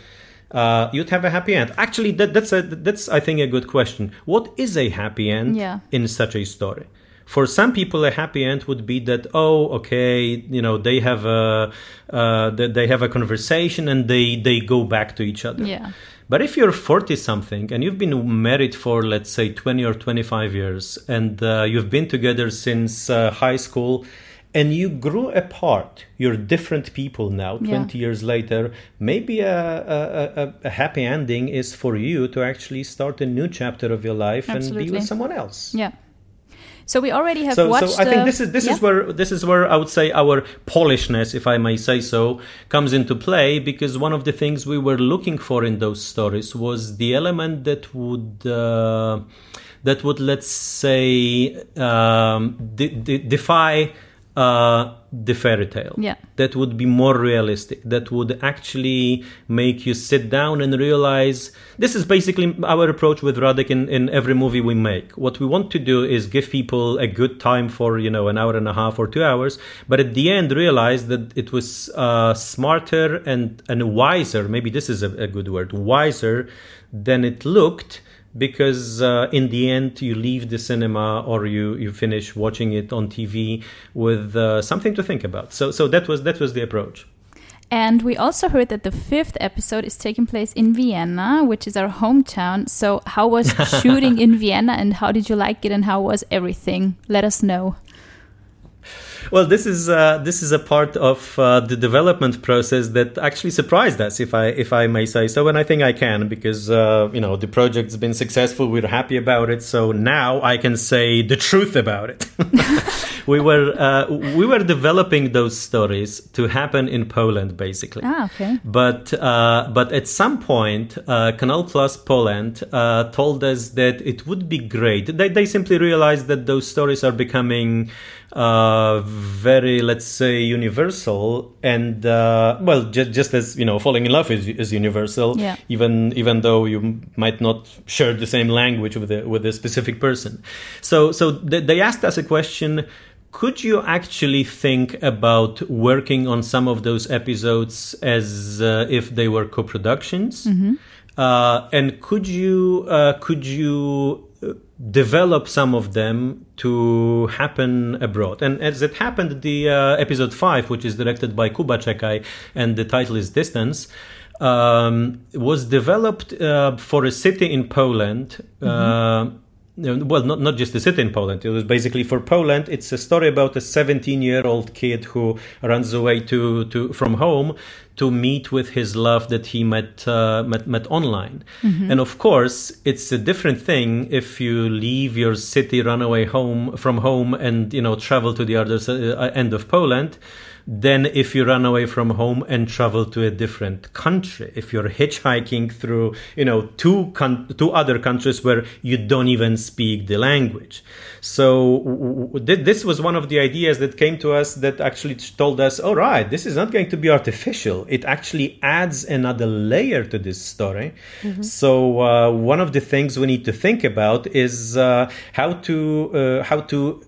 uh, you'd have a happy end. Actually, that, that's a, that's I think a good question. What is a happy end Yeah. in such a story? For some people, a happy end would be that oh, okay, you know, they have a uh, they, have a conversation and they they go back to each other. Yeah. But if you're 40 something and you've been married for, let's say, 20 or 25 years, and uh, you've been together since uh, high school, and you grew apart, you're different people now, Yeah. 20 years later, maybe a, a, a, a happy ending is for you to actually start a new chapter of your life and be with someone else. yeah. So we already have So, watched. so I think this is this yeah? is where this is where I would say our Polishness, if I may say so, comes into play because one of the things we were looking for in those stories was the element that would uh, that would let's say um, de- de- defy uh, the fairy tale. Yeah. That would be more realistic. That would actually make you sit down and realize this is basically our approach with Radek in, in every movie we make. What we want to do is give people a good time for, you know, an hour and a half or two hours, but at the end realize that it was uh, smarter and, and wiser, maybe this is a, a good word, wiser than it looked because uh, in the end you leave the cinema or you, you finish watching it on TV with uh, something to think about. So so that was that was the approach. And we also heard that the fifth episode is taking place in Vienna, which is our hometown. So, how was shooting in Vienna and how did you like it and how was everything? Let us know. Well, this is uh, this is a part of uh, the development process that actually surprised us, if I if I may say so, and I think I can because uh, you know the project's been successful. We're happy about it, so now I can say the truth about it. we were uh, we were developing those stories to happen in Poland, basically. Ah, okay. But uh, but at some point, uh, Canal Plus Poland uh, told us that it would be great. They they simply realized that those stories are becoming uh, very, let's say, universal, and uh, well, just just as you know, falling in love is, is universal. Yeah. Even even though you might not share the same language with a, with a specific person. So so they, they asked us a question could you actually think about working on some of those episodes as uh, if they were co-productions uh, and could you uh, could you develop some of them to happen abroad. And as it happened, the uh, episode five, which is directed by Kuba Czekaj, and the title is Distance, um, was developed uh, for a city in Poland. Uh, well, not, not just a city in Poland. It was basically for Poland. It's a story about a 17 year old kid who runs away to, to from home to meet with his love that he met uh, met, met online. And of course, it's a different thing if you leave your city, run away home from home, and you know travel to the other uh, end of Poland. Than if you run away from home and travel to a different country. If you're hitchhiking through, you know, two con- two other countries where you don't even speak the language. So w- w- th- this was one of the ideas that came to us that actually told us, all right, this is not going to be artificial. It actually adds another layer to this story. So uh, one of the things we need to think about is uh, how to uh, how to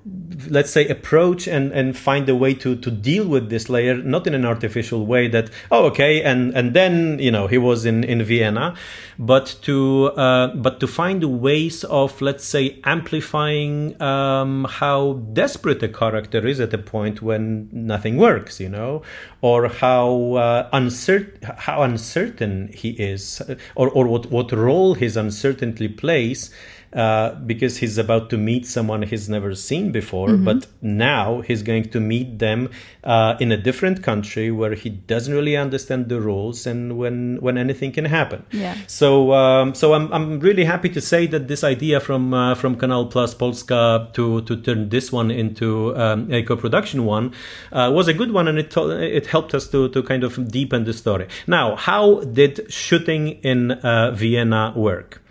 let's say approach and and find a way to to deal with this layer, not in an artificial way that oh okay and and then you know he was in in Vienna, but to uh, but to find ways of let's say amplifying um, how desperate a character is at a point when nothing works, you know, or how uh, uncertain how uncertain he is, or or what what role his uncertainty plays. Uh, because he's about to meet someone he's never seen before, but now he's going to meet them uh, in a different country where he doesn't really understand the rules and when when anything can happen. Yeah. So um, so I'm I'm really happy to say that this idea from uh, from Canal Plus Polska to to turn this one into um, a co-production one uh, was a good one, and it to- it helped us to to kind of deepen the story. Now, how did shooting in uh, Vienna work?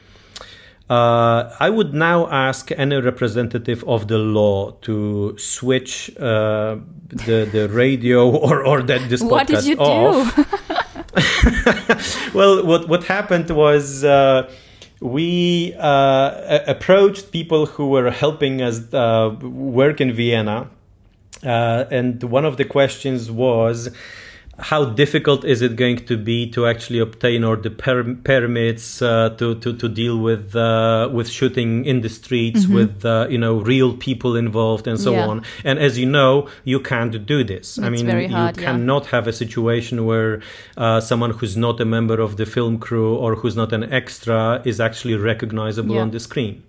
Uh, I would now ask any representative of the law to switch uh, the the radio or or that this What did you do? off. well, what what happened was uh, we uh, approached people who were helping us uh, work in Vienna, uh, and one of the questions was. How difficult is it going to be to actually obtain or the per- permits uh, to, to to deal with uh, with shooting in the streets with uh, you know real people involved and so Mm-hmm. Yeah. on? And as you know, you can't do this. I mean, very you yeah. cannot have a situation where uh, someone who's not a member of the film crew or who's not an extra is actually recognizable Yeah. on the screen.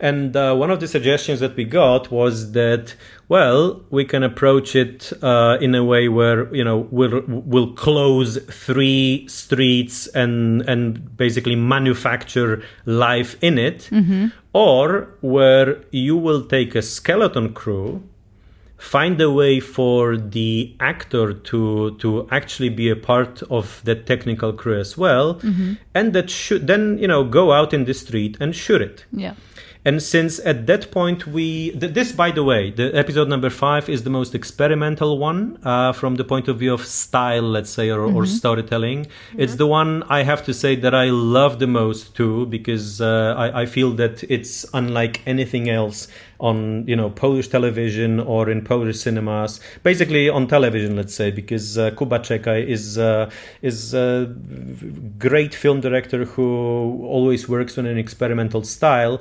And uh, one of the suggestions that we got was that, well, we can approach it uh, in a way where you know we'll we'll close three streets and and basically manufacture life in it, or where you will take a skeleton crew find a way for the actor to to actually be a part of the technical crew as well. And that should then you know go out in the street and shoot it. Yeah. And since at that point we th- this by the way the episode number five is the most experimental one uh, from the point of view of style let's say or, or storytelling. It's the one i have to say that i love the most too because uh, I, I feel that it's unlike anything else on you know polish television or in polish cinemas. Basically on television let's say because uh, kuba Czekaj is uh, is a great film director who always works on an experimental style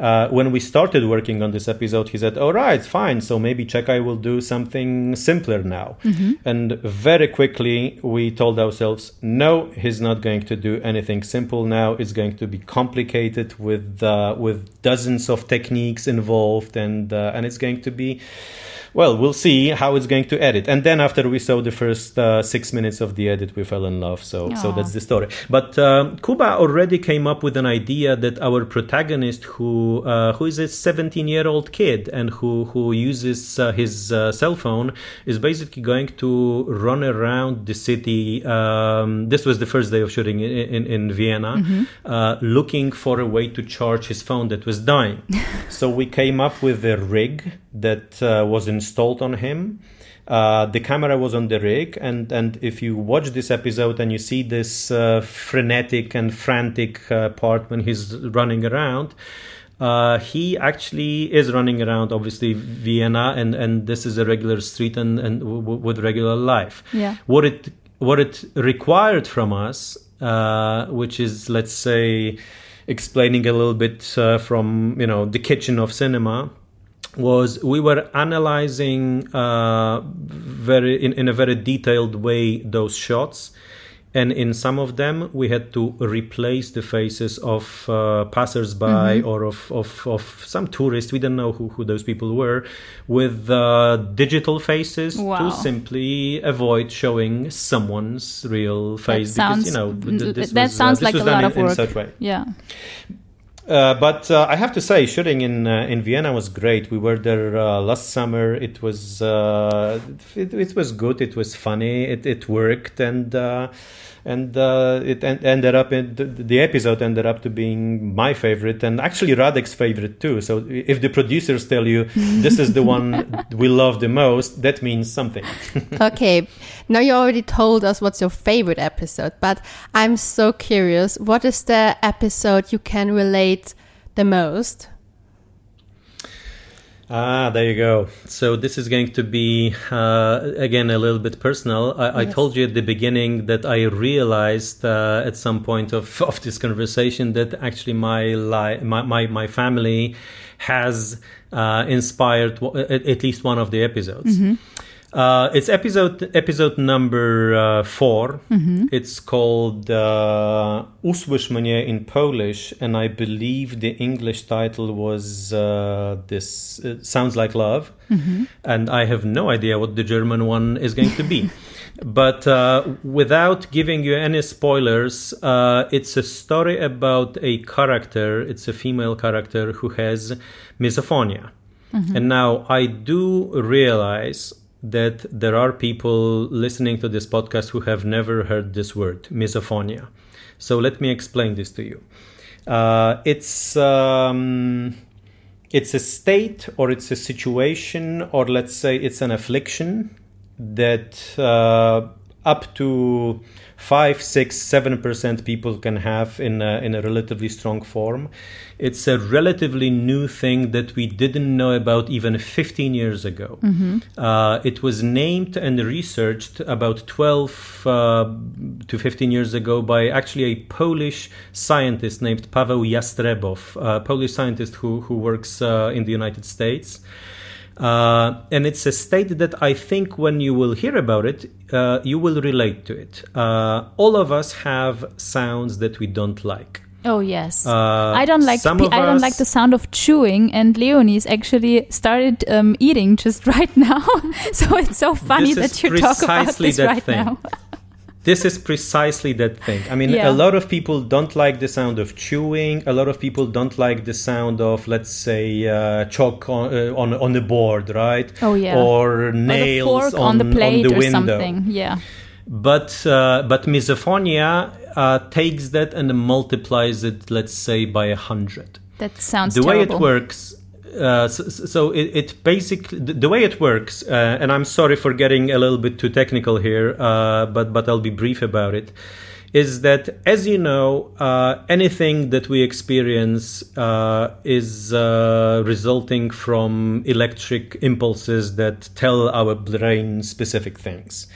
uh, when we started working on this episode, he said, "All right, fine. So maybe Czekaj will do something simpler now." And very quickly, we told ourselves, "No, he's not going to do anything simple now. It's going to be complicated with uh, with dozens of techniques involved, and uh, and it's going to be." Well, we'll see how it's going to edit. And then after we saw the first uh, six minutes of the edit, we fell in love. So, so that's the story. But um, Kuba already came up with an idea that our protagonist, who uh, who is a 17 year old kid and who who uses uh, his uh, cell phone, is basically going to run around the city. Um, this was the first day of shooting in, in, in Vienna, uh, looking for a way to charge his phone that was dying. so we came up with a rig that uh, was installed on him. Uh, the camera was on the rig, and, and if you watch this episode and you see this uh, frenetic and frantic uh, part when he's running around, uh, he actually is running around, obviously Vienna, and, and this is a regular street and, and w- with regular life. Yeah. What it what it required from us, uh, which is let's say explaining a little bit from you know the kitchen of cinema was we were analyzing uh, very in, in a very detailed way those shots and in some of them we had to replace the faces of uh, passersby mm-hmm. or of, of, of some tourists we don't know who, who those people were with uh, digital faces wow. to simply avoid showing someone's real face that because sounds, you know this that was, sounds uh, like a lot of work yeah uh, but uh, I have to say, shooting in uh, in Vienna was great. We were there uh, last summer. It was uh, it, it, was good. It was funny. It it worked, and uh, and it en- ended up in the, the, episode ended up to being my favorite, and actually Radek's favorite too. So if the producers tell you this is the one we love the most, that means something. okay, now you already told us what's your favorite episode, but I'm so curious. What is the episode you can relate the most? Ah, there you go. So this is going to be uh, again a little bit personal. I, yes. I, told you at the beginning that I realized uh, at some point of, of this conversation that actually my li- my, my, my family has uh, inspired at least one of the episodes. Mm-hmm. Uh, it's episode episode number uh, 4 mm-hmm. It's called uh, Usłysz mnie in Polish, and I believe the English title was uh, this uh, sounds like love, mm-hmm. and I have no idea what the German one is going to be. but uh, without giving you any spoilers, uh, it's a story about a character. It's a female character who has misophonia. Mm-hmm. And now I do realize that there are people listening to this podcast who have never heard this word, misophonia. So let me explain this to you. Uh, it's um, it's a state or it's a situation or let's say it's an affliction that uh, up to five, six, seven percent people can have in a, in a relatively strong form. It's a relatively new thing that we didn't know about even 15 years ago. Mm-hmm. Uh, it was named and researched about 12 uh, to 15 years ago by actually a Polish scientist named Paweł Jastreboff, a Polish scientist who who works uh, in the United States. Uh, and it's a state that I think when you will hear about it, uh, you will relate to it. Uh, all of us have sounds that we don't like. Oh yes, uh, I don't like. I don't like the sound of chewing, and Leonie's actually started um, eating just right now. so it's so funny that you talk about this right thing. now. this is precisely that thing. I mean, yeah. a lot of people don't like the sound of chewing. A lot of people don't like the sound of, let's say, uh, chalk on, uh, on on the board, right? Oh yeah. Or nails or on, on, the plate on the or window. something. Yeah. But uh, but misophonia uh, takes that and multiplies it, let's say, by a hundred. That sounds the terrible. way it works uh, so, so it, it, basically the, way it works, uh, and I'm sorry for getting a little bit too technical here, uh, but but I'll be brief about it. Is that as you know, uh, anything that we experience uh, is resulting from electric impulses that tell our brain specific things.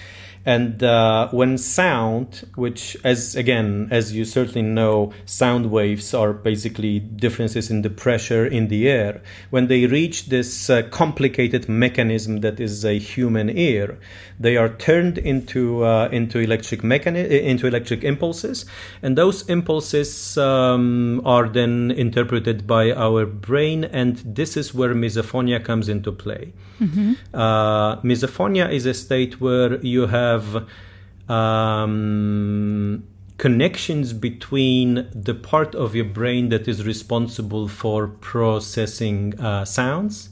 And uh, when sound, which as again, as you certainly know, sound waves are basically differences in the pressure in the air. When they reach this uh, complicated mechanism that is a human ear, they are turned into uh, into electric mechani- into electric impulses, and those impulses um, are then interpreted by our brain, and this is where misophonia comes into play. Mm-hmm. Uh, misophonia is a state where you have um, connections between the part of your brain that is responsible for processing uh, sounds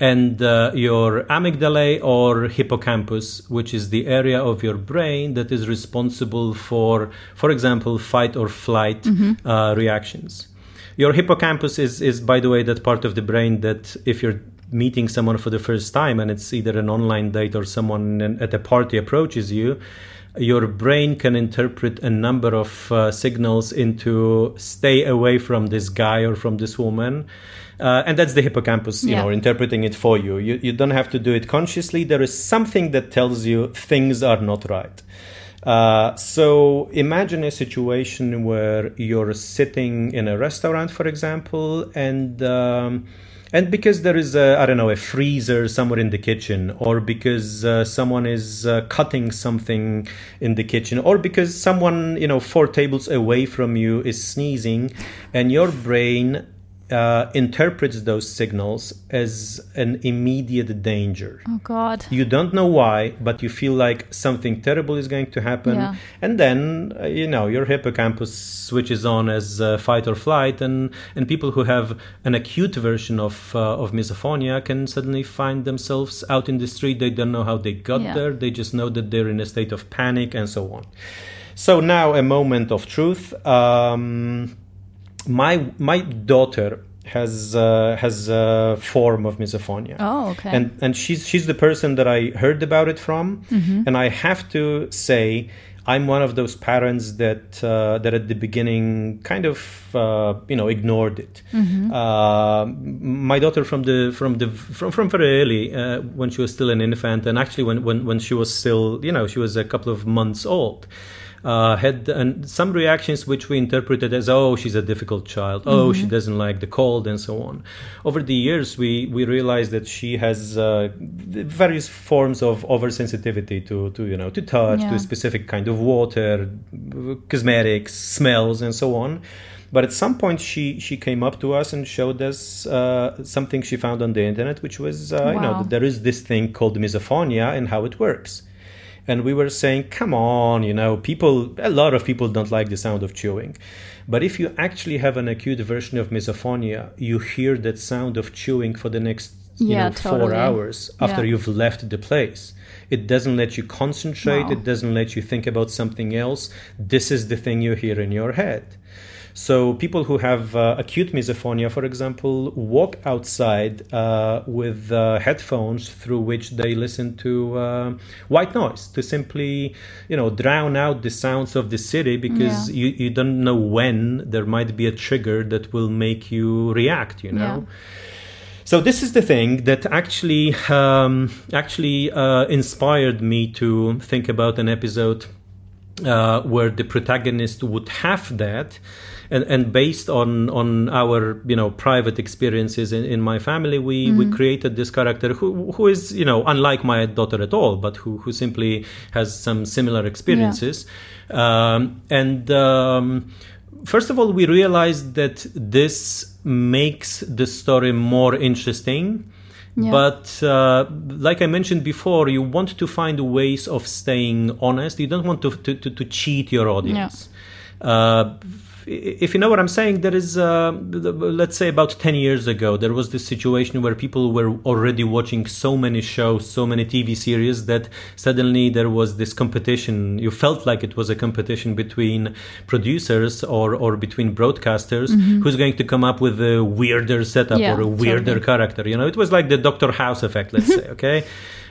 and uh, your amygdala or hippocampus, which is the area of your brain that is responsible for, for example, fight or flight mm-hmm. uh, reactions. Your hippocampus is, is, by the way, that part of the brain that if you're meeting someone for the first time and it's either an online date or someone at a party approaches you, your brain can interpret a number of uh, signals into stay away from this guy or from this woman. Uh, and that's the hippocampus, you yeah. know, interpreting it for you. you. You don't have to do it consciously. There is something that tells you things are not right. Uh, so imagine a situation where you're sitting in a restaurant, for example, and um, and because there is a I don't know a freezer somewhere in the kitchen, or because uh, someone is uh, cutting something in the kitchen, or because someone you know four tables away from you is sneezing, and your brain uh, interprets those signals as an immediate danger. Oh God. You don't know why, but you feel like something terrible is going to happen, Yeah. and then uh, you know your hippocampus switches on as uh, fight or flight, and and people who have an acute version of uh, of misophonia can suddenly find themselves out in the street. They don't know how they got Yeah. there. They just know that they're in a state of panic and so on. So now a moment of truth. Um, my my daughter has uh, has a form of misophonia. Oh, okay. And and she's she's the person that I heard about it from, and I have to say. I'm one of those parents that uh, that at the beginning kind of uh, you know ignored it. Uh, my daughter from the from the from from very early uh, when she was still an infant, and actually when, when when she was still you know she was a couple of months old uh, had and some reactions which we interpreted as oh she's a difficult child. Oh she doesn't like the cold and so on. Over the years we we realized that she has uh, various forms of oversensitivity to to you know to touch Yeah. to a specific kind of water cosmetics smells and so on. But at some point she she came up to us and showed us uh, something she found on the internet which was uh, you know that there is this thing called misophonia and how it works and we were saying come on you know people a lot of people don't like the sound of chewing. But if you actually have an acute version of misophonia you hear that sound of chewing for the next you Yeah, know four hours after Yeah. you've left the place. It doesn't let you concentrate. Wow. it doesn't let you think about something else. This is the thing you hear in your head so people who have uh, acute misophonia, for example, walk outside uh, with uh, headphones through which they listen to uh, white noise to simply, you know, drown out the sounds of the city because Yeah. you, you don't know when there might be a trigger that will make you react. You know. So this is the thing that actually um, actually uh, inspired me to think about an episode uh, where the protagonist would have that. And, and based on, on our you know private experiences in, in my family, we, we created this character who who is you know unlike my daughter at all, but who, who simply has some similar experiences. Um, and um, first of all, we realized that this makes the story more interesting. Yeah. But uh, like I mentioned before, you want to find ways of staying honest. You don't want to to, to, to cheat your audience. Uh, if you know what I'm saying, there is, uh, let's say, about 10 years ago, there was this situation where people were already watching so many shows, so many TV series that suddenly there was this competition. You felt like it was a competition between producers or, or between broadcasters who's going to come up with a weirder setup Yeah, or a weirder totally. character. You know, it was like the Doctor House effect, let's say, okay?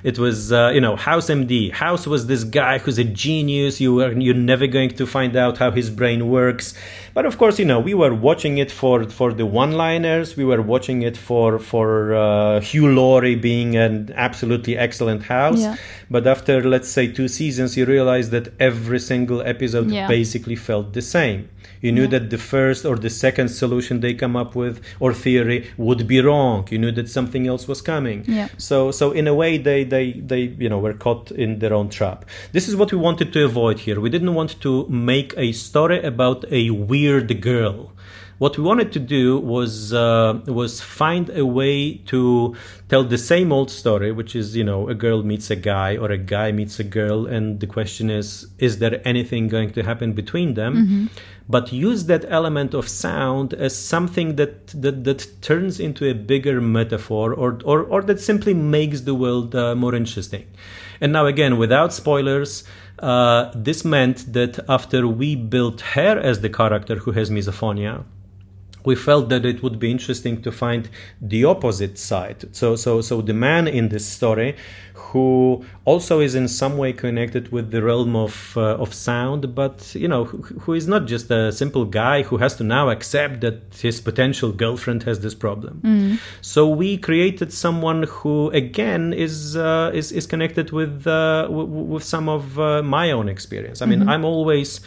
It was, uh, you know, House MD. House was this guy who's a genius. You are, you're never going to find out how his brain works. But of course, you know, we were watching it for, for the one-liners. We were watching it for, for uh, Hugh Laurie being an absolutely excellent House. Yeah. But after, let's say, two seasons, you realize that every single episode Yeah. basically felt the same. You knew that the first or the second solution they come up with or theory would be wrong. You knew that something else was coming. Yeah. So so in a way they they they you know were caught in their own trap. This is what we wanted to avoid here. We didn't want to make a story about a weird girl. What we wanted to do was uh, was find a way to tell the same old story, which is you know a girl meets a guy or a guy meets a girl, and the question is, is there anything going to happen between them? But use that element of sound as something that that, that turns into a bigger metaphor, or or or that simply makes the world uh, more interesting. And now again, without spoilers. Uh, this meant that after we built her as the character who has misophonia, we felt that it would be interesting to find the opposite side. So, so, so the man in this story, who also is in some way connected with the realm of uh, of sound, but you know, who, who is not just a simple guy who has to now accept that his potential girlfriend has this problem. So we created someone who, again, is uh, is is connected with uh, w- with some of uh, my own experience. I mean, I'm always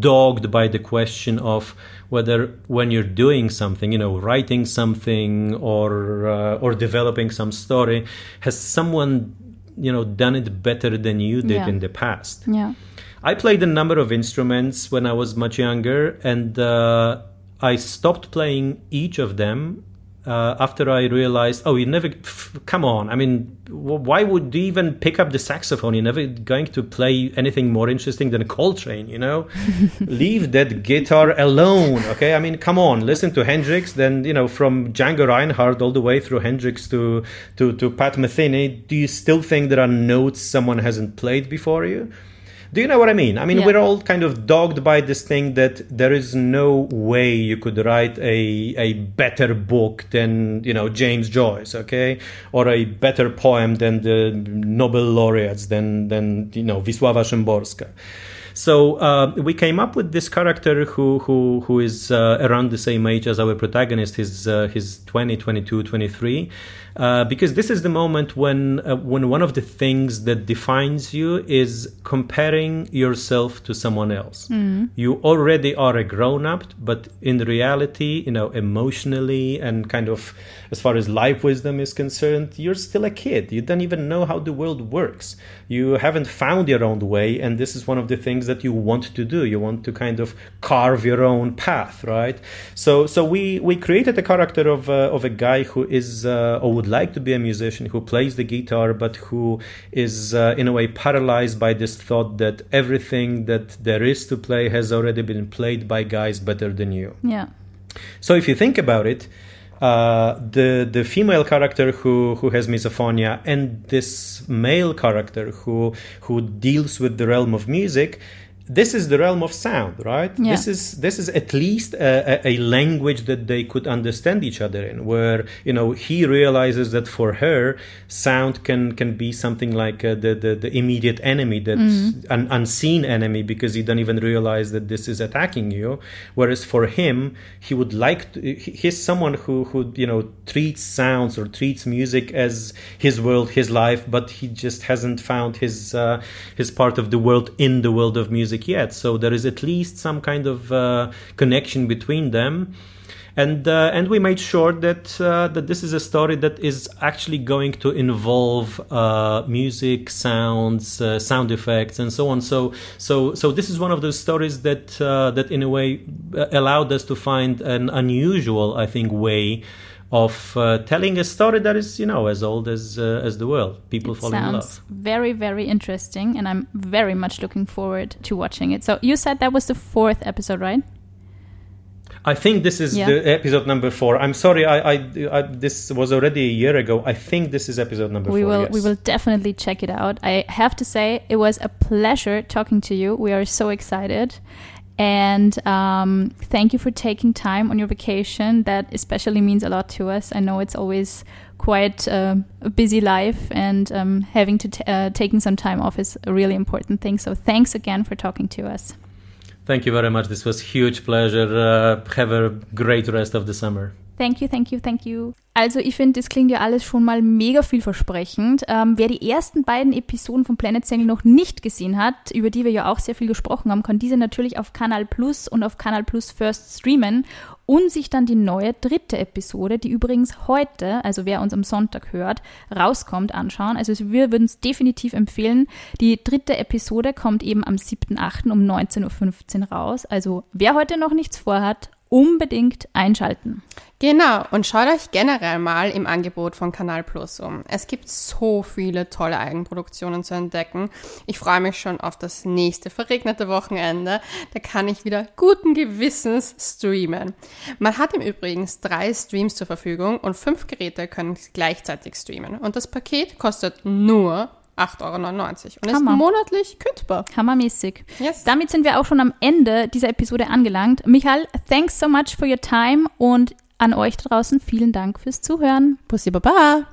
dogged by the question of whether when you're doing something you know writing something or uh, or developing some story has someone you know done it better than you did Yeah. in the past Yeah. I played a number of instruments when I was much younger, and uh, I stopped playing each of them uh, after I realized, oh, you never, come on. I mean, why would you even pick up the saxophone? You're never going to play anything more interesting than a Coltrane, you know? Leave that guitar alone, okay? I mean, come on, listen to Hendrix, then, you know, from Django Reinhardt all the way through Hendrix to, to, to Pat Metheny, do you still think there are notes someone hasn't played before you? Do you know what I mean? I mean, Yeah. we're all kind of dogged by this thing that there is no way you could write a a better book than you know James Joyce, okay, or a better poem than the Nobel laureates than than you know Wisława Szymborska. So uh, we came up with this character who who who is uh, around the same age as our protagonist. He's uh, he's 20, 22, 23. Uh, because this is the moment when uh, when one of the things that defines you is comparing yourself to someone else. You already are a grown up, but in reality, you know, emotionally and kind of as far as life wisdom is concerned, you're still a kid. You don't even know how the world works. You haven't found your own way, and this is one of the things that you want to do. You want to kind of carve your own path, right? So, so we we created a character of uh, of a guy who is uh, or would like to be a musician, who plays the guitar, but who is uh, in a way paralyzed by this thought that everything that there is to play has already been played by guys better than you. Yeah. So if you think about it, uh, the the female character who who has misophonia and this male character who who deals with the realm of music. This is the realm of sound, right? Yeah. This is this is at least a, a, language that they could understand each other in. Where you know he realizes that for her, sound can can be something like uh, the, the the immediate enemy, that an unseen enemy, because he doesn't even realize that this is attacking you. Whereas for him, he would like to, he's someone who who you know treats sounds or treats music as his world, his life, but he just hasn't found his uh, his part of the world in the world of music yet. So there is at least some kind of uh, connection between them. And, uh, and we made sure that uh, that this is a story that is actually going to involve uh, music, sounds, uh, sound effects, and so on. So so so this is one of those stories that uh, that in a way allowed us to find an unusual, I think, way of uh, telling a story that is you know as old as uh, as the world. People fall in love. Sounds very, very interesting, and I'm very much looking forward to watching it. So you said that was the fourth episode, right? I think this is Yeah. the episode number four. I'm sorry, I, I, I this was already a year ago. I think this is episode number we four. will yes. we will definitely check it out. I have to say it was a pleasure talking to you. We are so excited. And um, thank you for taking time on your vacation. That especially means a lot to us. I know it's always quite uh, a busy life, and um, having to uh, taking some time off is a really important thing. So thanks again for talking to us. Thank you very much. This was huge pleasure. Uh, have a great rest of the summer. Thank you, thank you, thank you. Also ich finde, das klingt ja alles schon mal mega vielversprechend. Ähm, wer die ersten beiden Episoden von Planet Single noch nicht gesehen hat, über die wir ja auch sehr viel gesprochen haben, kann diese natürlich auf Kanal Plus und auf Kanal Plus First streamen und sich dann die neue dritte Episode, die übrigens heute, also wer uns am Sonntag hört, rauskommt, anschauen. Also wir würden es definitiv empfehlen. Die dritte Episode kommt eben am 7.8. um 19.15 Uhr raus. Also wer heute noch nichts vorhat, unbedingt einschalten. Genau, und schaut euch generell mal im Angebot von Kanal Plus um. Es gibt so viele tolle Eigenproduktionen zu entdecken. Ich freue mich schon auf das nächste verregnete Wochenende. Da kann ich wieder guten Gewissens streamen. Man hat im Übrigen drei Streams zur Verfügung und fünf Geräte können gleichzeitig streamen. Und das Paket kostet nur 8,99 Euro. Und ist Hammer. monatlich kündbar. Hammermäßig. Yes. Damit sind wir auch schon am Ende dieser Episode angelangt. Michael, thanks so much for your time und an euch da draußen vielen Dank fürs Zuhören. Pussy Baba.